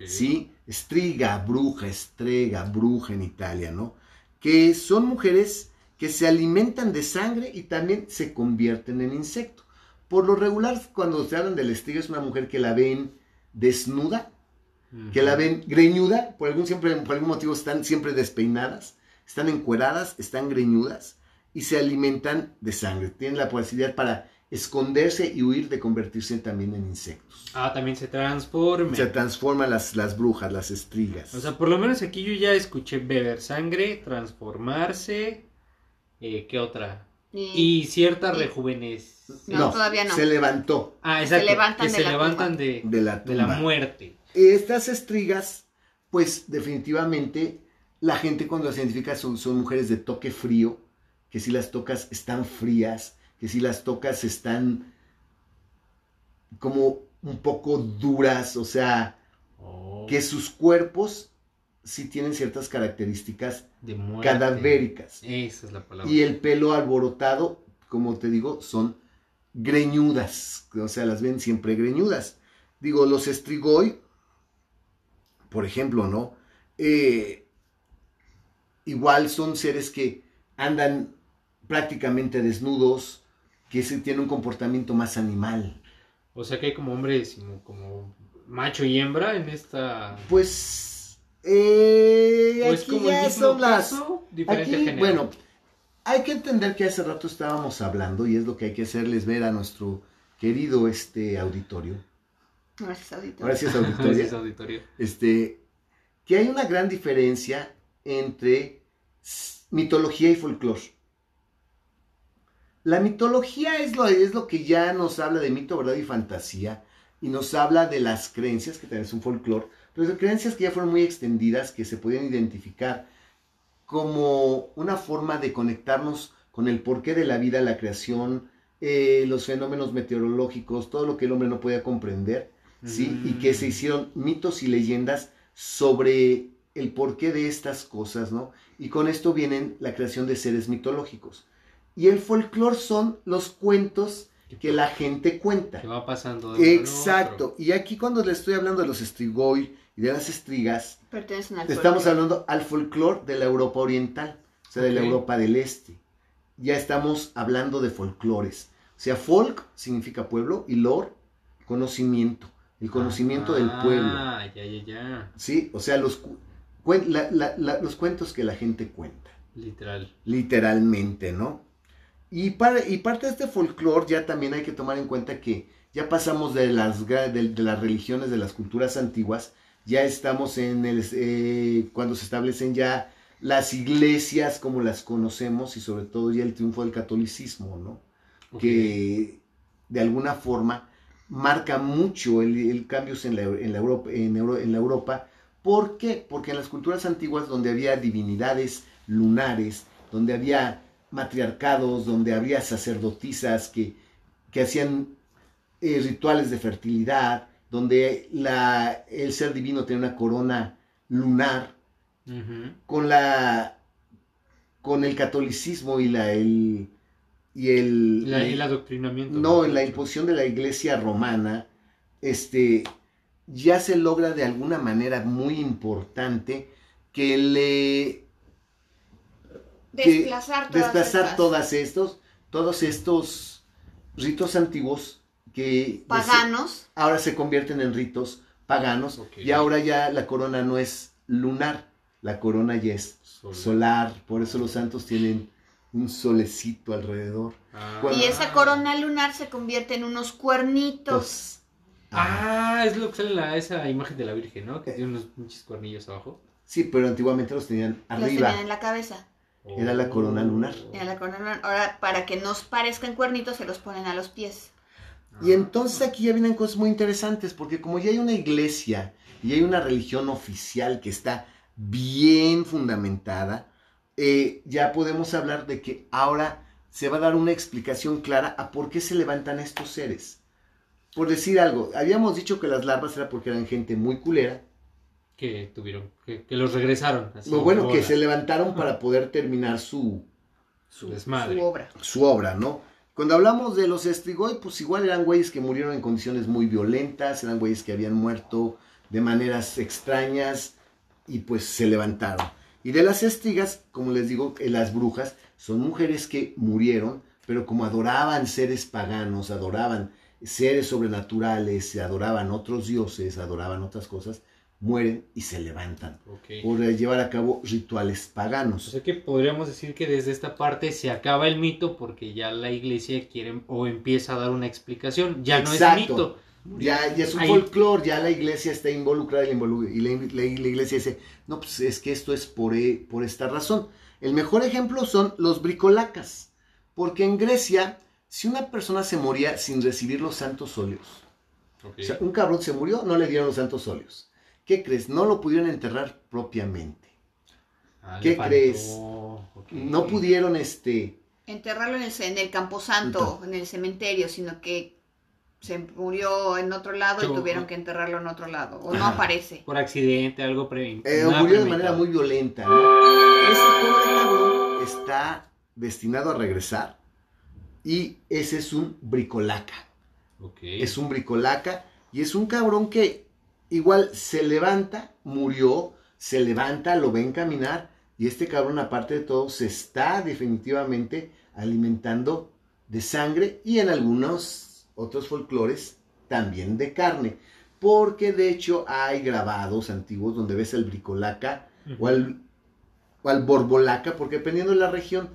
¿sí? Estriga, bruja, estrega, bruja en Italia, ¿no? Que son mujeres que se alimentan de sangre y también se convierten en insecto. Por lo regular, cuando se hablan de la estriga, es una mujer que la ven desnuda, que la ven greñuda, por algún, siempre, por algún motivo están siempre despeinadas, están encueradas, están greñudas y se alimentan de sangre. Tienen la posibilidad para esconderse y huir de convertirse también en insectos. Ah, también se transforma. Se transforman las, las brujas, las estrigas. O sea, por lo menos aquí yo ya escuché beber sangre, transformarse. Eh, ¿Qué otra? Y- Y cierta y- rejuvenez. No, todavía no. Se levantó Ah, Se exacto. levantan que de se la levantan de, de la de la tumba. muerte. Estas estrigas, pues definitivamente la gente cuando las identifica son, son mujeres de toque frío, que si las tocas están frías, que si las tocas están como un poco duras, o sea, Oh, que sus cuerpos sí tienen ciertas características de cadavéricas. Esa es la palabra. Y el pelo alborotado, como te digo, son greñudas, o sea, las ven siempre greñudas. Digo, los estrigoi, por ejemplo, ¿no? Eh, igual son seres que andan prácticamente desnudos, que se tienen un comportamiento más animal. O sea que hay como hombres como, como macho y hembra en esta... Pues, eh, Pues aquí como ya el mismo son las... caso, Aquí, bueno, hay que entender que hace rato estábamos hablando y es lo que hay que hacerles ver a nuestro querido este auditorio. Gracias, auditorio. Gracias, auditorio. Gracias, auditorio. Este, que hay una gran diferencia entre mitología y folclore. La mitología es lo, es lo que ya nos habla de mito, verdad y fantasía, y nos habla de las creencias, que también es un folclore, pero de creencias que ya fueron muy extendidas, que se podían identificar como una forma de conectarnos con el porqué de la vida, la creación, eh, los fenómenos meteorológicos, todo lo que el hombre no podía comprender, ¿sí? Y que se Mm. hicieron mitos y leyendas sobre el porqué de estas cosas, ¿no? Y con esto vienen la creación de seres mitológicos. Y el folclore son los cuentos que la gente cuenta. Que va pasando de Exacto. Y aquí cuando le estoy hablando de los estrigoi y de las estrigas, al estamos folclore. hablando al folclore de la Europa oriental, o sea, de la. Europa del Este. Ya estamos hablando de folclores. O sea, folk significa pueblo y lore, conocimiento. El conocimiento del pueblo. Ah, ya, ya, ya. ¿Sí? O sea, los, cu- cuen- la- la- la- los cuentos que la gente cuenta. Literal. Literalmente, ¿no? Y, para, y parte de este folclore ya también hay que tomar en cuenta que ya pasamos de las, de, de las religiones, de las culturas antiguas, ya estamos en el, eh, cuando se establecen ya las iglesias como las conocemos y sobre todo ya el triunfo del catolicismo, ¿no? Que de alguna forma marca mucho el, el cambios en la, en la Europa, en, Euro- en la Europa. ¿Por qué? Porque en las culturas antiguas donde había divinidades lunares, donde había matriarcados, donde había sacerdotisas que, que hacían eh, rituales de fertilidad, donde la, el ser divino tenía una corona lunar, con la con el catolicismo y la el y el La- el adoctrinamiento. no, mejor la imposición de la iglesia romana, este, ya se logra de alguna manera muy importante que le Desplazar todas desplazar estas todas estos, todos estos ritos antiguos que paganos. ahora se convierten en ritos paganos y ahora ya la corona no es lunar, la corona ya es Sol. solar, por eso los santos tienen un solecito alrededor. Ah. Cuando- Y esa corona lunar se convierte en unos cuernitos. Ah, Ah, es lo que sale en la, esa imagen de la Virgen, ¿no? Que tiene unos pinches cuernillos abajo. sí, pero antiguamente los tenían Los tenían arriba. en la cabeza. Era la corona lunar. Era la corona lunar. Ahora, para que nos parezcan cuernitos, se los ponen a los pies. Y entonces aquí ya vienen cosas muy interesantes, porque como ya hay una iglesia y hay una religión oficial que está bien fundamentada, eh, ya podemos hablar de que ahora se va a dar una explicación clara a por qué se levantan estos seres. Por decir algo, habíamos dicho que las larvas era porque eran gente muy culera. Que tuvieron, que, que los regresaron. así, O bueno, que se levantaron para poder terminar su, Su desmadre. Su obra. su obra, ¿no? Cuando hablamos de los Strigoi, pues igual eran güeyes que murieron en condiciones muy violentas, eran güeyes que habían muerto de maneras extrañas y pues se levantaron. Y de las estrigas, como les digo, eh, las brujas son mujeres que murieron, pero como adoraban seres paganos, adoraban seres sobrenaturales, adoraban otros dioses, adoraban otras cosas, mueren y se levantan Ok. por llevar a cabo rituales O paganos. sea que podríamos decir que desde esta parte se acaba el mito porque ya la iglesia quiere o empieza a dar una explicación. Ya no es mito. Ya, ya es un folclore, ya la iglesia está involucrada y la, involu- y la- la- la iglesia dice, no, pues es que esto es por, e- por esta razón. El mejor ejemplo son los bricolacas, porque en Grecia, si una persona se moría sin recibir los santos óleos, o sea, un cabrón se murió, no le dieron los santos óleos. ¿Qué crees? No lo pudieron enterrar propiamente. Ah, ¿qué crees? No pudieron, este, Enterrarlo en el, en el camposanto, en el cementerio, sino que se murió en otro lado Yo- y tuvieron que enterrarlo en otro lado. O no aparece. Por accidente, algo pre Eh, murió de manera muy violenta. ¿no? Ese pobre cabrón está destinado a regresar y ese es un bricolaca. Ok. Es un bricolaca y es un cabrón que igual se levanta, murió, se levanta, lo ven caminar y este cabrón aparte de todo se está definitivamente alimentando de sangre y en algunos otros folclores también de carne. Porque de hecho hay grabados antiguos donde ves al bricolaca Ujú. o al, o al borbolaca, porque dependiendo de la región,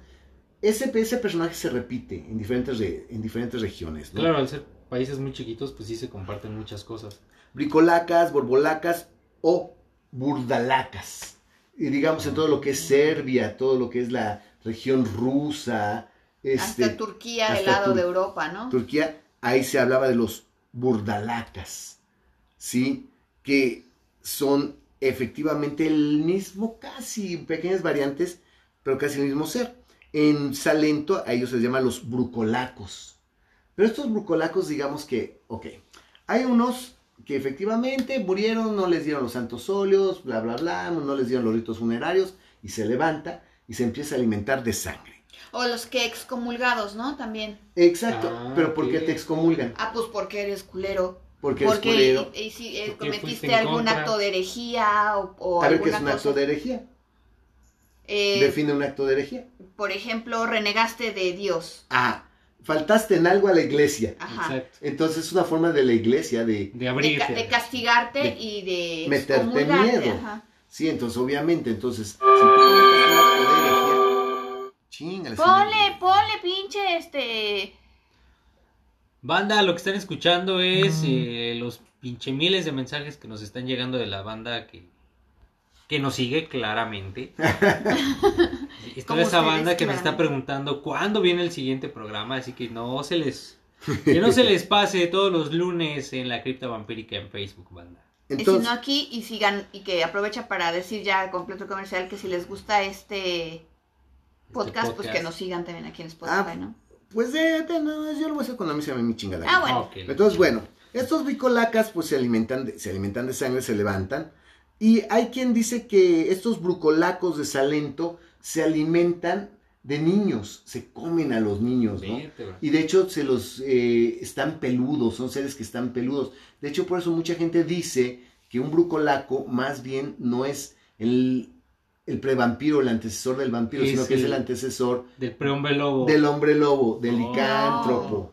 ese, ese personaje se repite en diferentes, re- en diferentes regiones. ¿no? Claro, al ser países muy chiquitos, pues sí se comparten muchas cosas. Bricolacas, borbolacas o burdalacas. Y digamos en todo lo que es Serbia, todo lo que es la región rusa, este, hasta Turquía, del hasta lado Tur- de Europa, ¿no? Turquía, ahí se hablaba de los burdalacas, ¿sí? Que son efectivamente el mismo, casi pequeñas variantes, pero casi el mismo ser. En Salento a ellos se les llama los brucolacos. Pero estos brucolacos, digamos que, ok, hay unos que efectivamente murieron, no les dieron los santos óleos, bla, bla, bla, no les dieron los ritos funerarios, y se levanta y se empieza a alimentar de sangre. O los que excomulgados, ¿no? También. Exacto, Ah, pero ¿por qué te excomulgan? Ah, pues porque eres culero. Porque eres Porque culero. eh, si, eh, cometiste algún acto de herejía o, o A ver qué es un acto de herejía. Eh, Define un acto de herejía. por ejemplo, renegaste de Dios. Ah, faltaste en algo a la iglesia. Ajá. Exacto. Entonces es una forma de la iglesia de, De De, ca- abrirte. de castigarte De y de meterte miedo. ajá. Sí, entonces obviamente, entonces, si tú cometes un acto de herejía, chingale. Ponle, ponle pinche este. Banda, lo que están escuchando es eh, los pinche miles de mensajes que nos están llegando de la banda que, que nos sigue claramente. Esta Como es esa banda que nos está claramente. preguntando cuándo viene el siguiente programa, así que no se les que no se les pase todos los lunes en la cripta vampírica en Facebook, banda. y si Entonces, no aquí y sigan y que aprovecha para decir ya completo comercial que si les gusta este podcast, pues podcast. que nos sigan también aquí en Spotify, Ah, ¿no? pues de, de- no, yo lo voy a hacer cuando a mí se me mi chingada. Ah, bueno. Entonces, bueno, estos bricolacas pues se alimentan, de, se alimentan de sangre, se levantan. Y hay quien dice que estos brucolacos de Salento se alimentan de niños, se comen a los niños, ¿no? Vértebra. Y de hecho se los eh, están peludos, son seres que están peludos. De hecho, por eso mucha gente dice que un brucolaco más bien no es el, el prevampiro, el antecesor del vampiro, Es sino que es el- antecesor Del prehombre lobo. del hombre lobo, del Oh. licántropo.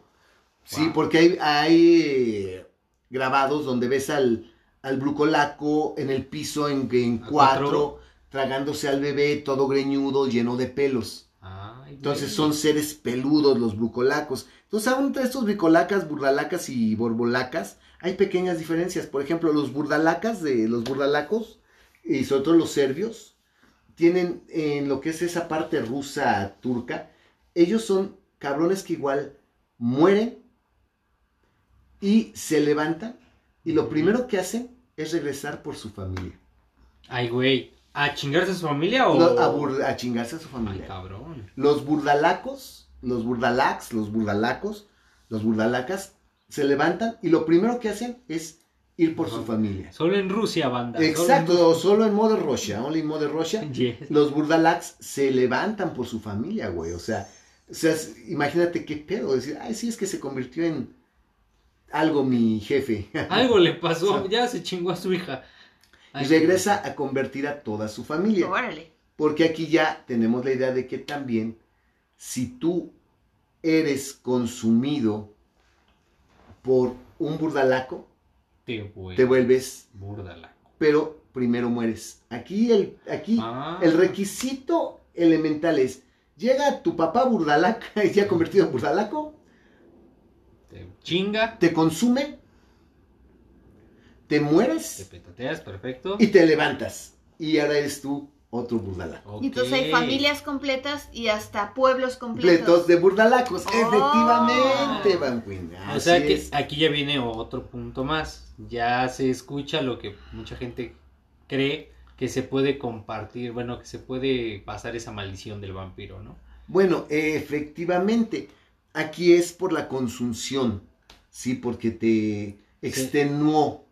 Sí, porque hay, hay, eh, grabados donde ves al, al brucolaco en el piso en, en cuatro, cuatro. tragándose al bebé todo greñudo, lleno de pelos. Ay, Entonces son seres peludos los brucolacos. Entonces, aún entre estos bricolacas, burdalacas y borbolacas, hay pequeñas diferencias. Por ejemplo, los burdalacas de los burdalacos, y sobre todo los serbios, tienen en lo que es esa parte rusa turca, ellos son cabrones que igual mueren y se levantan y lo primero que hacen es regresar por su familia. Ay, güey. ¿A chingarse a su familia o...? A, bur- a chingarse a su Ay, familia. cabrón. Los burdalacos, los burdalacs, los burdalacos, los burdalacas se levantan y lo primero que hacen es ir por su familia. Solo en Rusia, banda. solo en Exacto, solo en Mother Russia, only in Mother Russia. Yes. Los burdalacs se levantan por su familia, güey. O sea, o sea, imagínate qué pedo. Decir, ay, sí, es que se convirtió en algo mi jefe. Algo le pasó, ya se chingó a su hija. y regresa a convertir a toda su familia. Órale. Porque aquí ya tenemos la idea de que también, si tú eres consumido por un burdalaco, Te vuelves te vuelves, búrdala. pero primero mueres. Aquí el, aquí Ah. el requisito elemental es, llega tu papá burdalaca, ya convertido en burdalaco, Te chinga, te consume, te te mueres petateas, perfecto. y te levantas. Y ahora eres tú otro burdalaco. Y entonces hay familias completas y hasta pueblos Completos completos. de burdalacos, Oh. efectivamente, Van Quinn. O sea que es. aquí ya viene otro punto más. Ya se escucha lo que mucha gente cree que se puede compartir, bueno, que se puede pasar esa maldición del vampiro, ¿no? Bueno, efectivamente, aquí es por la consunción, sí, porque te extenuó,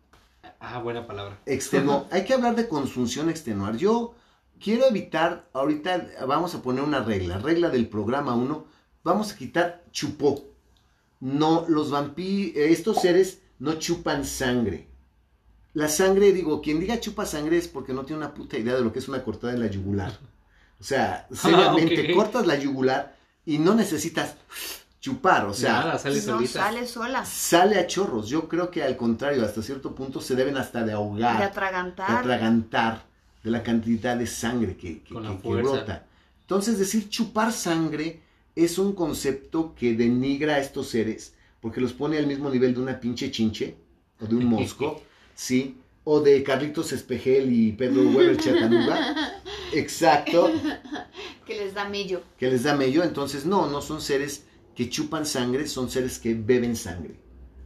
Ah, buena palabra. extenuó. Hay que hablar de consunción extenuar. Yo quiero evitar, ahorita vamos a poner una regla, regla del programa 1, vamos a quitar chupó. No, los vampiros, estos seres no chupan sangre. La sangre, digo, quien diga chupa sangre es porque no tiene una puta idea de lo que es una cortada en la yugular. O sea, seriamente, ok. cortas la yugular y no necesitas chupar, o sea, Nada, sale no sale sola. sale a chorros. Yo creo que al contrario, hasta cierto punto se deben hasta de ahogar, De de atragantar. atragantar de la cantidad de sangre que, que- que- que brota. Entonces, decir chupar sangre es un concepto que denigra a estos seres porque los pone al mismo nivel de una pinche chinche o de un mosco, ¿sí? O de Carlitos Espejel y Pedro Weber Chatanuga. Exacto. Que les da millo. que les da mello, entonces no, no son seres que chupan sangre, son seres que beben sangre.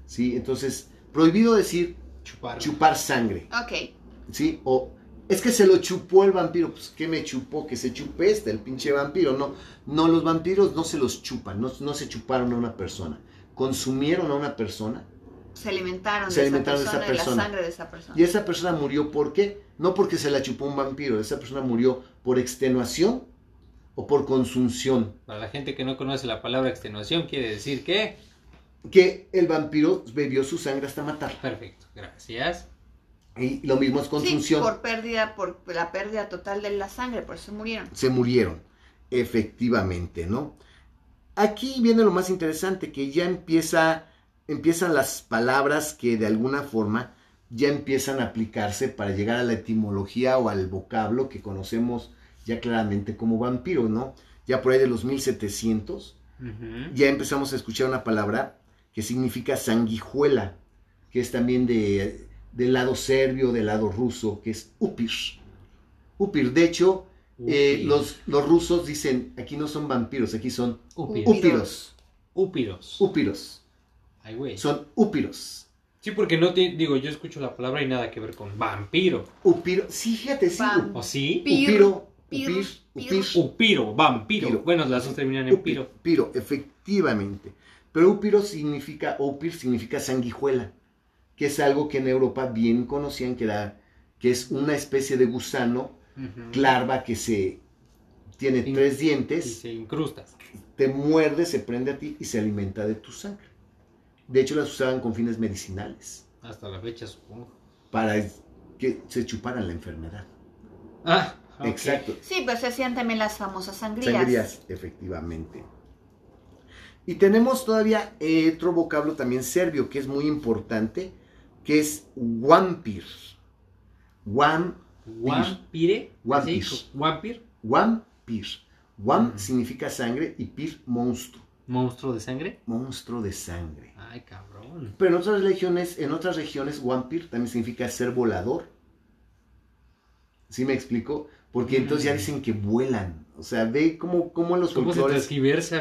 ¿Sí? Entonces, prohibido decir Chupar. chupar sangre, Ok. ¿sí? O es que se lo chupó el vampiro, pues ¿qué me chupó? Que se chupe este, el pinche vampiro. No, no, los vampiros no se los chupan, no, no se chuparon a una persona. Consumieron a una persona Se alimentaron, Se de, alimentaron de esa esa persona, de la sangre de esa persona. y esa persona murió ¿por qué? No porque se la chupó un vampiro, esa persona murió por extenuación o por consunción. Para la gente que no conoce la palabra extenuación, quiere decir que... Que el vampiro bebió su sangre hasta matar. Perfecto, gracias. Y lo mismo es Sí, consunción. por pérdida, por la pérdida total de la sangre, por eso murieron. Se murieron, efectivamente, ¿no? Aquí viene lo más interesante, que ya empieza, empiezan las palabras que de alguna forma ya empiezan a aplicarse para llegar a la etimología o al vocablo que conocemos ya claramente como vampiro, ¿no? Ya por ahí de los 1700, Ujú. ya empezamos a escuchar una palabra que significa sanguijuela, que es también de, del lado serbio, del lado ruso, que es upir. Upir, de hecho, eh, los, los rusos dicen, aquí no son vampiros, aquí son úpiros. Úpiros. Úpiros. Ay, güey. Son úpiros. Sí, porque no te... Digo, yo escucho la palabra y nada que ver con vampiro. Upiro. Sí, fíjate, sí. ¿O sí? Pir, Upiro. Pir, Upir. pir. Upir. Upiro, vampiro. Piro. Bueno, las dos terminan en Upi- piro. Piro, efectivamente. Pero upiro significa, upir significa sanguijuela, que es algo que en Europa bien conocían que era, que es una especie de gusano, Ujú. larva que se tiene In- tres Y dientes, se incrustas. te muerde, se prende a ti y se alimenta de tu sangre. De hecho, las usaban con fines medicinales, Hasta la fecha, supongo. para que se chuparan la enfermedad. Ah, Exacto. Sí, pues se hacían también las famosas sangrías. Sangrías, efectivamente. Y tenemos todavía eh, otro vocablo también serbio que es muy importante, que es wampir. Wam, Vampire. Vampir. ¿sí? Vampir. wampir. Wam Mm. significa sangre y pir monstruo. Monstruo de sangre. Monstruo de sangre. Ay, cabrón. Pero en otras regiones, en otras regiones, wampir también significa ser volador. ¿Sí me explico? Porque entonces ya Mm. dicen que vuelan. O sea, ve cómo, cómo los ¿Cómo se folclores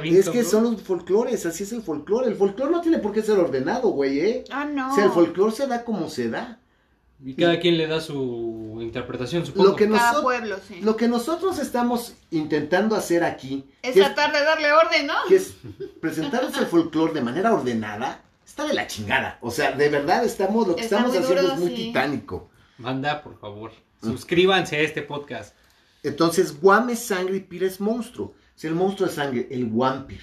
Es que son los folclores, así es el folclore. El folclore no tiene por qué ser ordenado, güey, ¿eh? Ah, no. O sea, el folclore se da como se da. Y cada quien le da su interpretación, supongo. Lo que, Cada noso- pueblo, sí. lo que nosotros estamos intentando hacer aquí, Es tratar de darle orden, ¿no? que es presentarles el folclore de manera ordenada, está de la chingada. O sea, de verdad estamos, lo que Está estamos haciendo duro, es muy sí. titánico. Manda, por favor, suscríbanse a este podcast. Entonces, Guam es sangre y Pir es monstruo. Si el monstruo es sangre, el Wampir.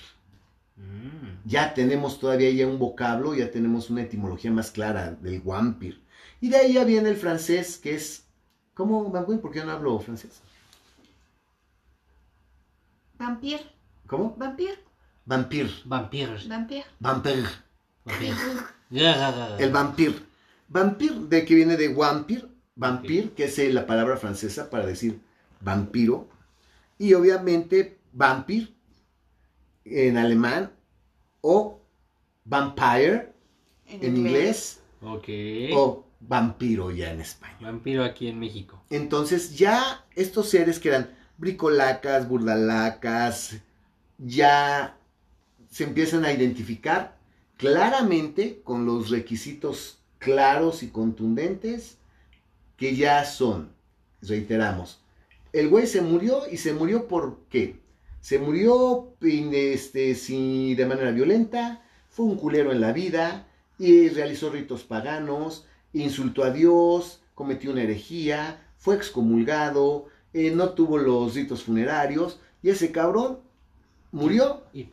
Mm. Ya tenemos todavía ya un vocablo, ya tenemos una etimología más clara del Wampir. Y de ahí ya viene el francés, que es... ¿Cómo, Banguin? ¿Por qué no hablo francés? Vampir, ¿Cómo? vampir, Vampir. Vampiros. vampir. Vampir. Vampiros. Ya, ya, ya, ya. El vampir. Vampir, de que viene de vampir, vampir, que es la palabra francesa para decir vampiro. Y obviamente vampir en alemán o vampire en inglés Ok. o vampiro ya en español. Vampiro aquí en México. Entonces ya estos seres que eran bricolacas, burdalacas, ya se empiezan a identificar claramente con los requisitos claros y contundentes que ya son, reiteramos, el güey se murió y se murió por qué? Se murió este, sí, de manera violenta, fue un culero en la vida y realizó ritos paganos, insultó a Dios, cometió una herejía, fue excomulgado, eh, no tuvo los ritos funerarios y ese cabrón murió Y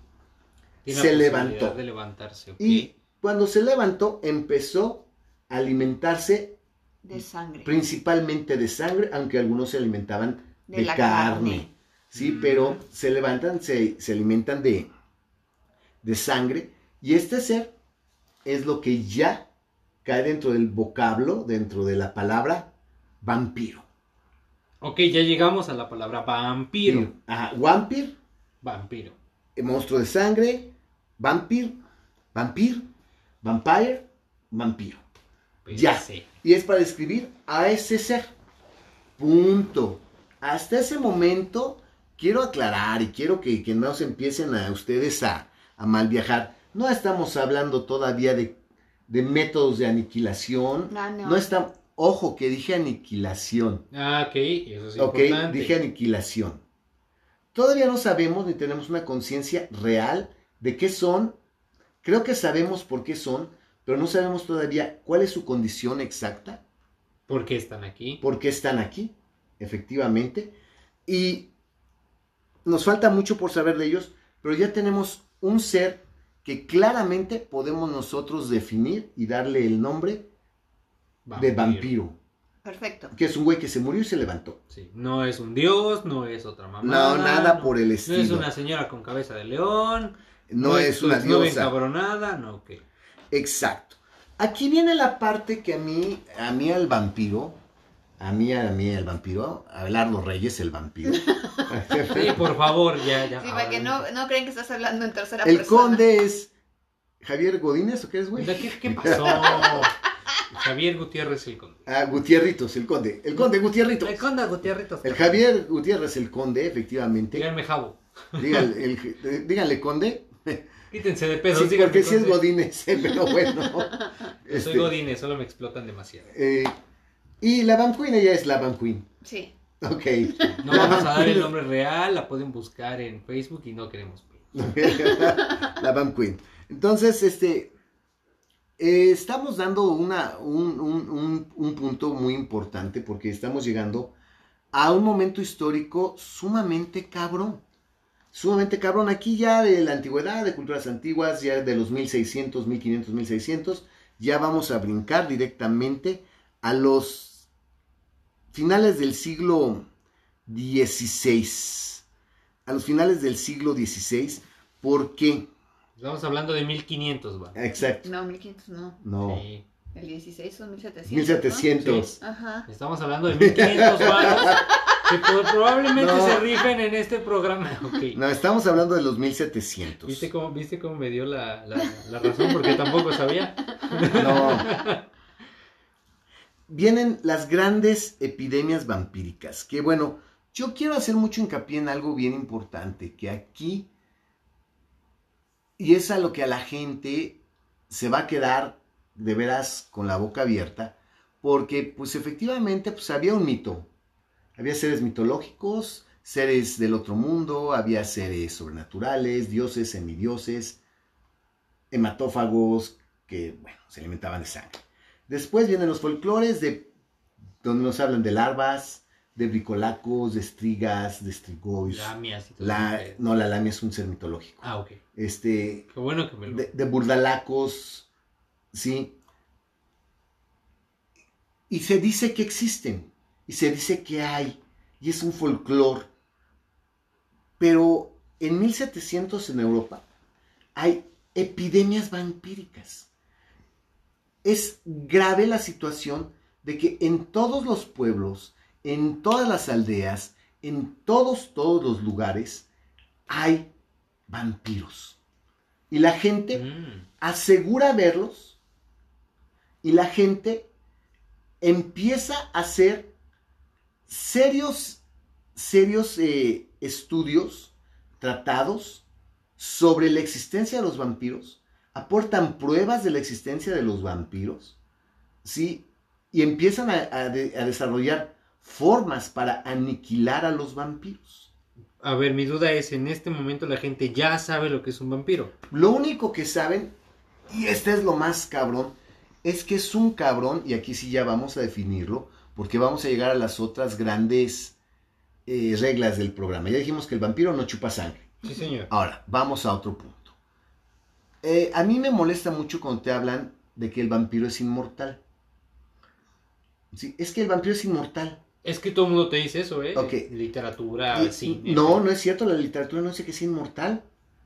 Se levantó. de levantarse, ok. y cuando se levantó empezó a alimentarse De sangre. principalmente de sangre, aunque algunos se alimentaban de, De la carne. carne. Sí, Mm. pero se levantan, se, se alimentan de, de sangre. Y este ser es lo que ya cae dentro del vocablo, dentro de la palabra vampiro. Ok, ya llegamos a la palabra vampiro. Ajá, vampir, Vampiro. eh, monstruo de sangre, vampir, vampir, vampire, vampiro. Ya. PC. Y es para describir a ese ser. Punto. Hasta ese momento quiero aclarar y quiero que, que no se empiecen a ustedes a, a mal viajar. No estamos hablando todavía de, de métodos de aniquilación. No, no. No está, ojo que dije aniquilación. Ah, ok, eso es ok, importante. dije aniquilación. Todavía no sabemos ni tenemos una conciencia real de qué son. Creo que sabemos por qué son, pero no sabemos todavía cuál es su condición exacta ¿Por qué están aquí? por qué están aquí, efectivamente. Y nos falta mucho por saber de ellos, pero ya tenemos un ser que claramente podemos nosotros definir y darle el nombre de vampiro. Perfecto. Que es un güey que se murió y se levantó. Sí, no es un dios, no es otra mamá. No, nada por el No es estilo. una señora con cabeza de león. No, es tu una diosa. encabronada, no, ok. Exacto. Aquí viene la parte que a mí, a mí al vampiro, a mí, a mí el vampiro, Abelardo Reyes el vampiro. Sí, por favor, ya, ya. Sí, para que no, no creen que estás hablando en tercera el persona. conde es Javier Godínez, ¿o qué es, güey? ¿Qué, qué pasó? Javier Gutiérrez el conde. Ah, Gutierritos, el conde. El conde Gutierritos. El conde Gutiérrez. El Javier Gutiérrez, el conde, efectivamente. Díganme Javo. Díganle, el- eh, díganle conde. Quítense de pedos, Sí, porque sí es. Godínez, pero bueno. Yo Este, soy Godines, solo me explotan demasiado. eh, y la Van Queen, ella es la Van Queen. Sí. Ok. No vamos a dar el nombre real, la pueden buscar en Facebook y no queremos. la Van Queen. Entonces, este. eh, estamos dando una, un, un- un- un punto muy importante porque estamos llegando a un momento histórico sumamente cabrón. Sumamente cabrón. Aquí ya de la antigüedad, de culturas antiguas, ya de los 1600, 1500, 1600, ya vamos a brincar directamente a los finales del siglo XVI. A los finales del siglo XVI. ¿Por qué? Estamos hablando de 1500, va. Exacto. No, 1500 no. No. Sí. El 16 son 1700. 1700. ¿no? Ajá. Estamos hablando de 1500 varos que probablemente No. se rifen en este programa. Ok. No, estamos hablando de los 1700. ¿Viste cómo, ¿Viste cómo me dio la, la, la razón? Porque tampoco sabía. No. Vienen las grandes epidemias vampíricas. Que bueno, yo quiero hacer mucho hincapié en algo bien importante. Que aquí, y es a lo que a la gente se va a quedar de veras con la boca abierta. porque pues efectivamente pues había un mito. Había seres mitológicos, seres del otro mundo, había seres sobrenaturales, dioses, semidioses, hematófagos que, bueno, se alimentaban de sangre. Después vienen los folclores de donde nos hablan de larvas, de bricolacos, de estrigas, de estrigois. Lamias y todo La, no, la lamia es un ser mitológico. Ah, ok. Este, Qué bueno que me lo... de, de burdalacos, ¿sí? Y se dice que existen, y se dice que hay, y es un folclore. Pero en 1700 en Europa hay epidemias vampíricas. Es grave la situación de que en todos los pueblos, en todas las aldeas, en todos, todos los lugares, hay vampiros. Y la gente Mm. asegura verlos y la gente empieza a hacer serios, serios eh, estudios, tratados sobre la existencia de los vampiros, aportan pruebas de la existencia de los vampiros, ¿sí? Y empiezan a, a de- a desarrollar formas para aniquilar a los vampiros. A ver, mi duda es, en este momento la gente ya sabe lo que es un vampiro. Lo único que saben, y este es lo más cabrón, es que es un cabrón, y aquí sí ya vamos a definirlo, porque vamos a llegar a las otras grandes eh, reglas del programa. Ya dijimos que el vampiro no chupa sangre. Sí, señor. Ahora, vamos a otro punto. Eh, a mí me molesta mucho cuando te hablan de que el vampiro es inmortal. Sí, es que el vampiro es inmortal. Es que todo el mundo te dice eso, ¿eh? Ok. Literatura, Y- cine. no, no es cierto, la literatura no dice que es inmortal.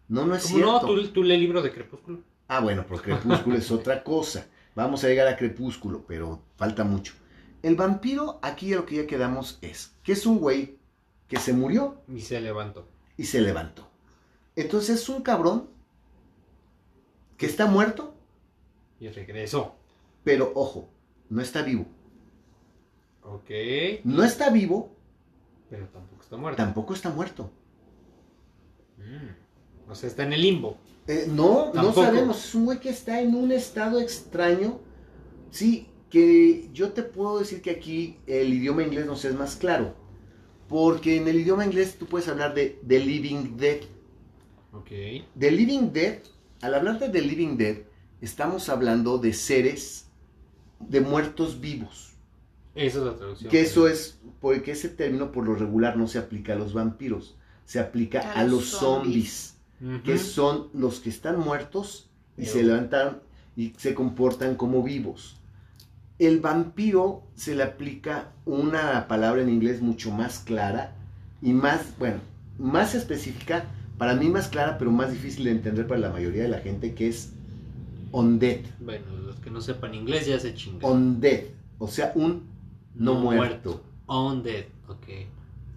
No, no es ¿Cómo cierto. no? ¿Tú, tú lee el libro de Crepúsculo. Ah, bueno, pero Crepúsculo es otra cosa. Vamos a llegar a Crepúsculo, pero falta mucho. El vampiro, aquí lo que ya quedamos es que es un güey que se murió Y se levantó. y se levantó. Entonces es un cabrón que está muerto, Y regresó. pero ojo, no está vivo. Ok. No está vivo, Pero tampoco está muerto. tampoco está muerto. Mm. O sea, está en el limbo. Eh, no, no sabemos. Es un güey que está en un estado extraño. Sí, que yo te puedo decir que aquí el idioma inglés nos es más claro. Porque en el idioma inglés tú puedes hablar de The Living Dead. Ok. The Living Dead, al hablar de The Living Dead, estamos hablando de seres, de muertos vivos. Esa es la traducción. Que eso es, porque ese término por lo regular no se aplica a los vampiros, se aplica A a, los zombies que son los que están muertos y Pero- se levantaron y se comportan como vivos. El vampiro se le aplica una palabra en inglés mucho más clara y más, bueno, más específica, para mí más clara, pero más difícil de entender para la mayoría de la gente, que es undead. Bueno, los que no sepan inglés ya se chingan. Undead, o sea, un no, No muerto. Undead. Ok.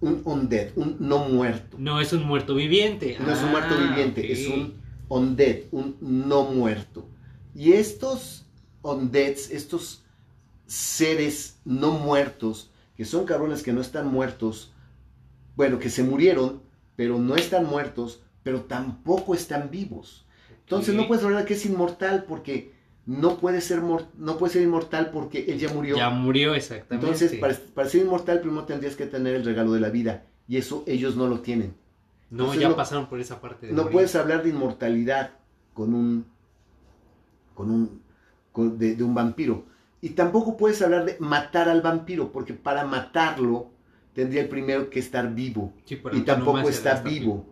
Un undead, un no muerto. No es un muerto viviente. No es un muerto Ah, viviente, es un undead, un no muerto. Y estos undeads, estos seres no muertos, que son cabrones que no están muertos, bueno, que se murieron, pero no están muertos, pero tampoco están vivos. Entonces no puedes hablar que es inmortal porque no puede ser mor- no puede ser inmortal porque él ya murió. Ya murió exactamente. Entonces, para, para ser inmortal primero tendrías que tener el regalo de la vida y eso ellos no lo tienen. no, entonces ya no- pasaron por esa parte de No morir. puedes hablar de inmortalidad con un. con un. con- de, de un vampiro. Y tampoco puedes hablar de matar al vampiro, porque para matarlo tendría el primero que estar vivo. Sí, Y tampoco está vivo.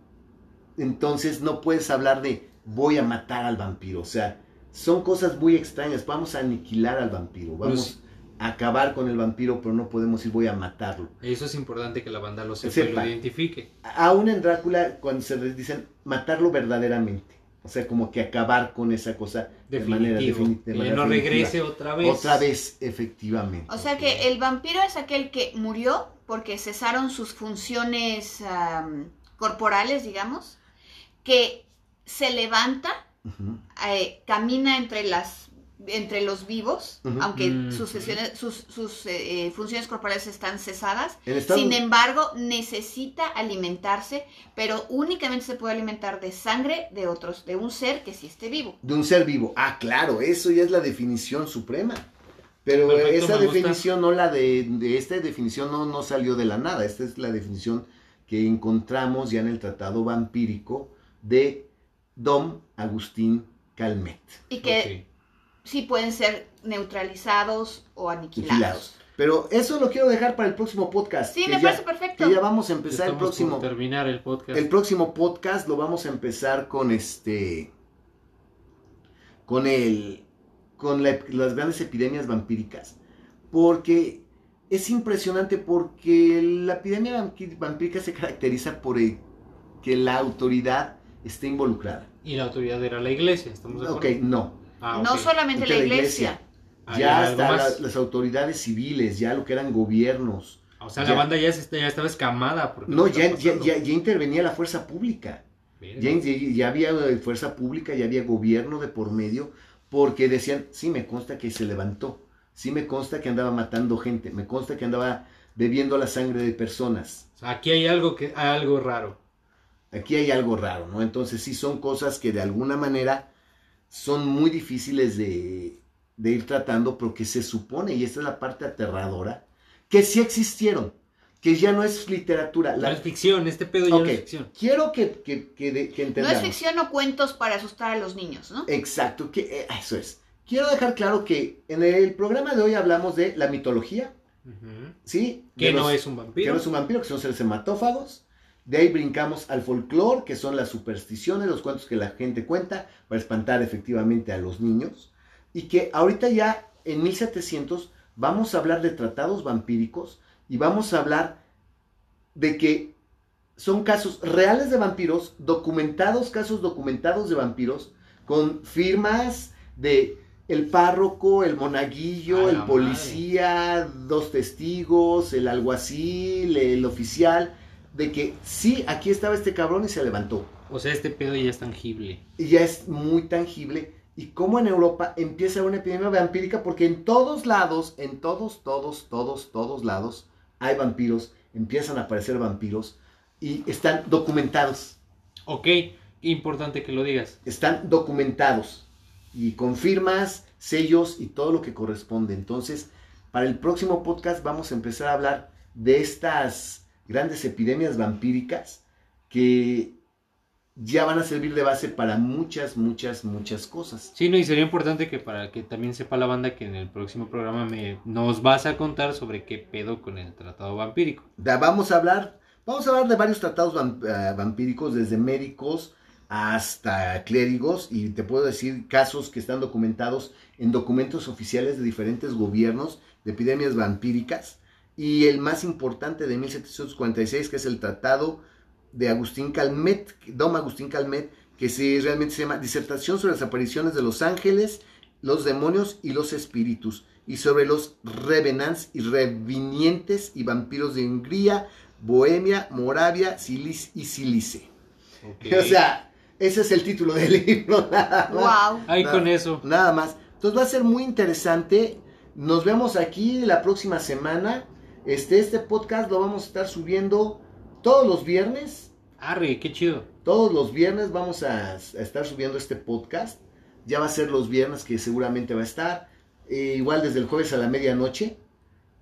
Entonces no puedes hablar de voy a matar al vampiro. O sea, son cosas muy extrañas. Vamos a aniquilar al vampiro. Vamos a acabar con el vampiro, pero no podemos decir voy a matarlo. Eso es importante que la banda lo sepa, y lo identifique. Aún en Drácula, cuando se les dicen matarlo verdaderamente. O sea, como que acabar con esa cosa de manera, defini- de Que manera no definitiva. regrese otra vez. Otra vez, efectivamente. O sea que el vampiro es aquel que murió porque cesaron sus funciones corporales, digamos, que se levanta, eh, camina entre las entre los vivos, aunque Mm, sus, sesiones- sus, sus, eh, eh, funciones corporales están cesadas. Sin embargo, necesita alimentarse, pero únicamente se puede alimentar de sangre de otros, de un ser que sí esté vivo. De un ser vivo. Ah, claro, eso ya es la definición suprema. Pero Perfecto, esa gusta. definición, no la de, de esta definición no, no salió de la nada. Esta es la definición que encontramos ya en el tratado vampírico de Dom Agustín Calmet. Y que sí pueden ser neutralizados o aniquilados. Aniquilados. Pero eso lo quiero dejar para el próximo podcast. Sí, me ya- parece perfecto. Que ya vamos a empezar el Estamos próximo. por terminar el podcast. El próximo podcast lo vamos a empezar con este. Con el. Con la- las grandes epidemias vampíricas. Porque es impresionante porque la epidemia vampírica se caracteriza por el- que la autoridad esté involucrada. Y la autoridad era la iglesia, ¿estamos de Ok, acuerdo? no. Ah, No ok. solamente la la iglesia. ya hasta la- las autoridades civiles, ya lo que eran gobiernos. O sea, ya- la banda ya, se está- ya estaba escamada. porque No, ya, ya, ya, ya intervenía la fuerza pública. Verga. Ya, ya- ya había eh, fuerza pública, ya había gobierno de por medio, porque decían, sí me consta que se levantó, sí me consta que andaba matando gente, me consta que andaba bebiendo la sangre de personas. Aquí hay algo que algo raro. Aquí hay algo raro, ¿no? Entonces sí son cosas que de alguna manera son muy difíciles de, de ir tratando, pero que se supone, y esta es la parte aterradora, que sí existieron, que ya no es literatura. La La, ficción, este pedo ya no es ficción. quiero que, que, que, de- que No es ficción o cuentos para asustar a los niños, ¿no? Exacto, que, eh, eso es. Quiero dejar claro que en el programa de hoy hablamos de la mitología. ¿sí? Que no es un que vampiro. no es un vampiro, que son seres hematófagos. De ahí brincamos al folclore, que son las supersticiones, los cuentos que la gente cuenta para espantar efectivamente a los niños. Y que ahorita ya en 1700 vamos a hablar de tratados vampíricos y vamos a hablar de que son casos reales de vampiros, documentados, casos documentados de vampiros, con firmas de el párroco, el monaguillo, el policía, dos testigos, el alguacil, el oficial, de que sí, aquí estaba este cabrón y se levantó. O sea, este pedo ya es tangible. Y ya es muy tangible. Y como en Europa empieza una epidemia vampírica, porque en todos lados, en todos, todos, todos, todos lados, hay vampiros, empiezan a aparecer vampiros y están documentados. Ok, importante que lo digas. están documentados y con firmas, sellos y todo lo que corresponde. Entonces, para el próximo podcast vamos a empezar a hablar de estas grandes epidemias vampíricas que ya van a servir de base para muchas, muchas, muchas cosas. Sí, no, y sería importante que para que también sepa la banda que en el próximo programa me, nos vas a contar sobre qué pedo con el tratado vampírico. Da- Vamos a hablar, vamos a hablar de varios tratados eh, vampíricos, desde médicos hasta clérigos, y te puedo decir casos que están documentados en documentos oficiales de diferentes gobiernos de epidemias vampíricas, y el más importante de 1746, que es el tratado de Agustín Calmet, Dom Agustín Calmet, que se, realmente se llama Disertación sobre las apariciones de los ángeles, los demonios y los espíritus, y sobre los revenants y revinientes y vampiros de Hungría, Bohemia, Moravia Silis y Silice. O sea, ese es el título del libro. Nada más. Wow. Ahí con eso. Nada más. Entonces va a ser muy interesante. Nos vemos aquí la próxima semana. Este, este podcast lo vamos a estar subiendo todos los viernes. Arre, qué chido. Todos los viernes vamos a, a estar subiendo este podcast. Ya va a ser los viernes que seguramente va a estar. Eh, igual desde el jueves a la medianoche.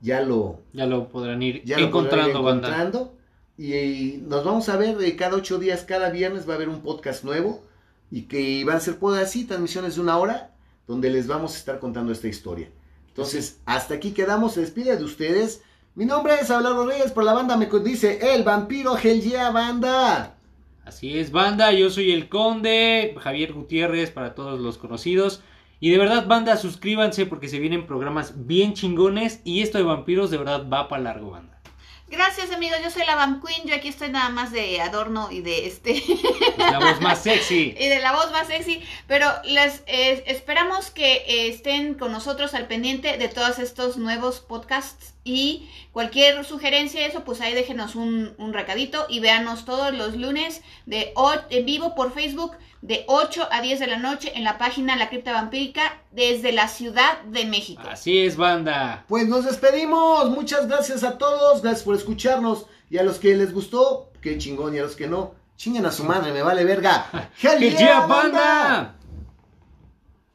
Ya lo, Ya lo podrán ir ya lo encontrando, podrán ir banda. encontrando. Y, y nos vamos a ver eh, cada ocho días, cada viernes va a haber un podcast nuevo. Y que van a ser pues, así, transmisiones de una hora, donde les vamos a estar contando esta historia. Entonces, hasta aquí quedamos. Se despide de ustedes. Mi nombre es Abelardo Reyes, por la banda me dice El Vampiro Hell Yeah Banda. Así es, banda, yo soy el Conde, Javier Gutiérrez para todos los conocidos. Y de verdad, banda, suscríbanse porque se vienen programas bien chingones y esto de vampiros de verdad va para largo, banda. Gracias amigos, yo soy la Vamp Queen, yo aquí estoy nada más de adorno y de este Es la voz más sexy. y de la voz más sexy, pero les eh, esperamos que eh, estén con nosotros al pendiente de todos estos nuevos podcasts y cualquier sugerencia eso pues ahí déjenos un, un recadito y véanos todos los lunes de o- en vivo por Facebook de 8 a 10 de la noche en la página La Cripta Vampírica desde la Ciudad de México. Así es, banda. Pues nos despedimos. Muchas gracias a todos. Gracias por escucharnos. Y a los que les gustó, qué chingón. Y a los que no, chinguen a su madre, me vale verga. Hell banda!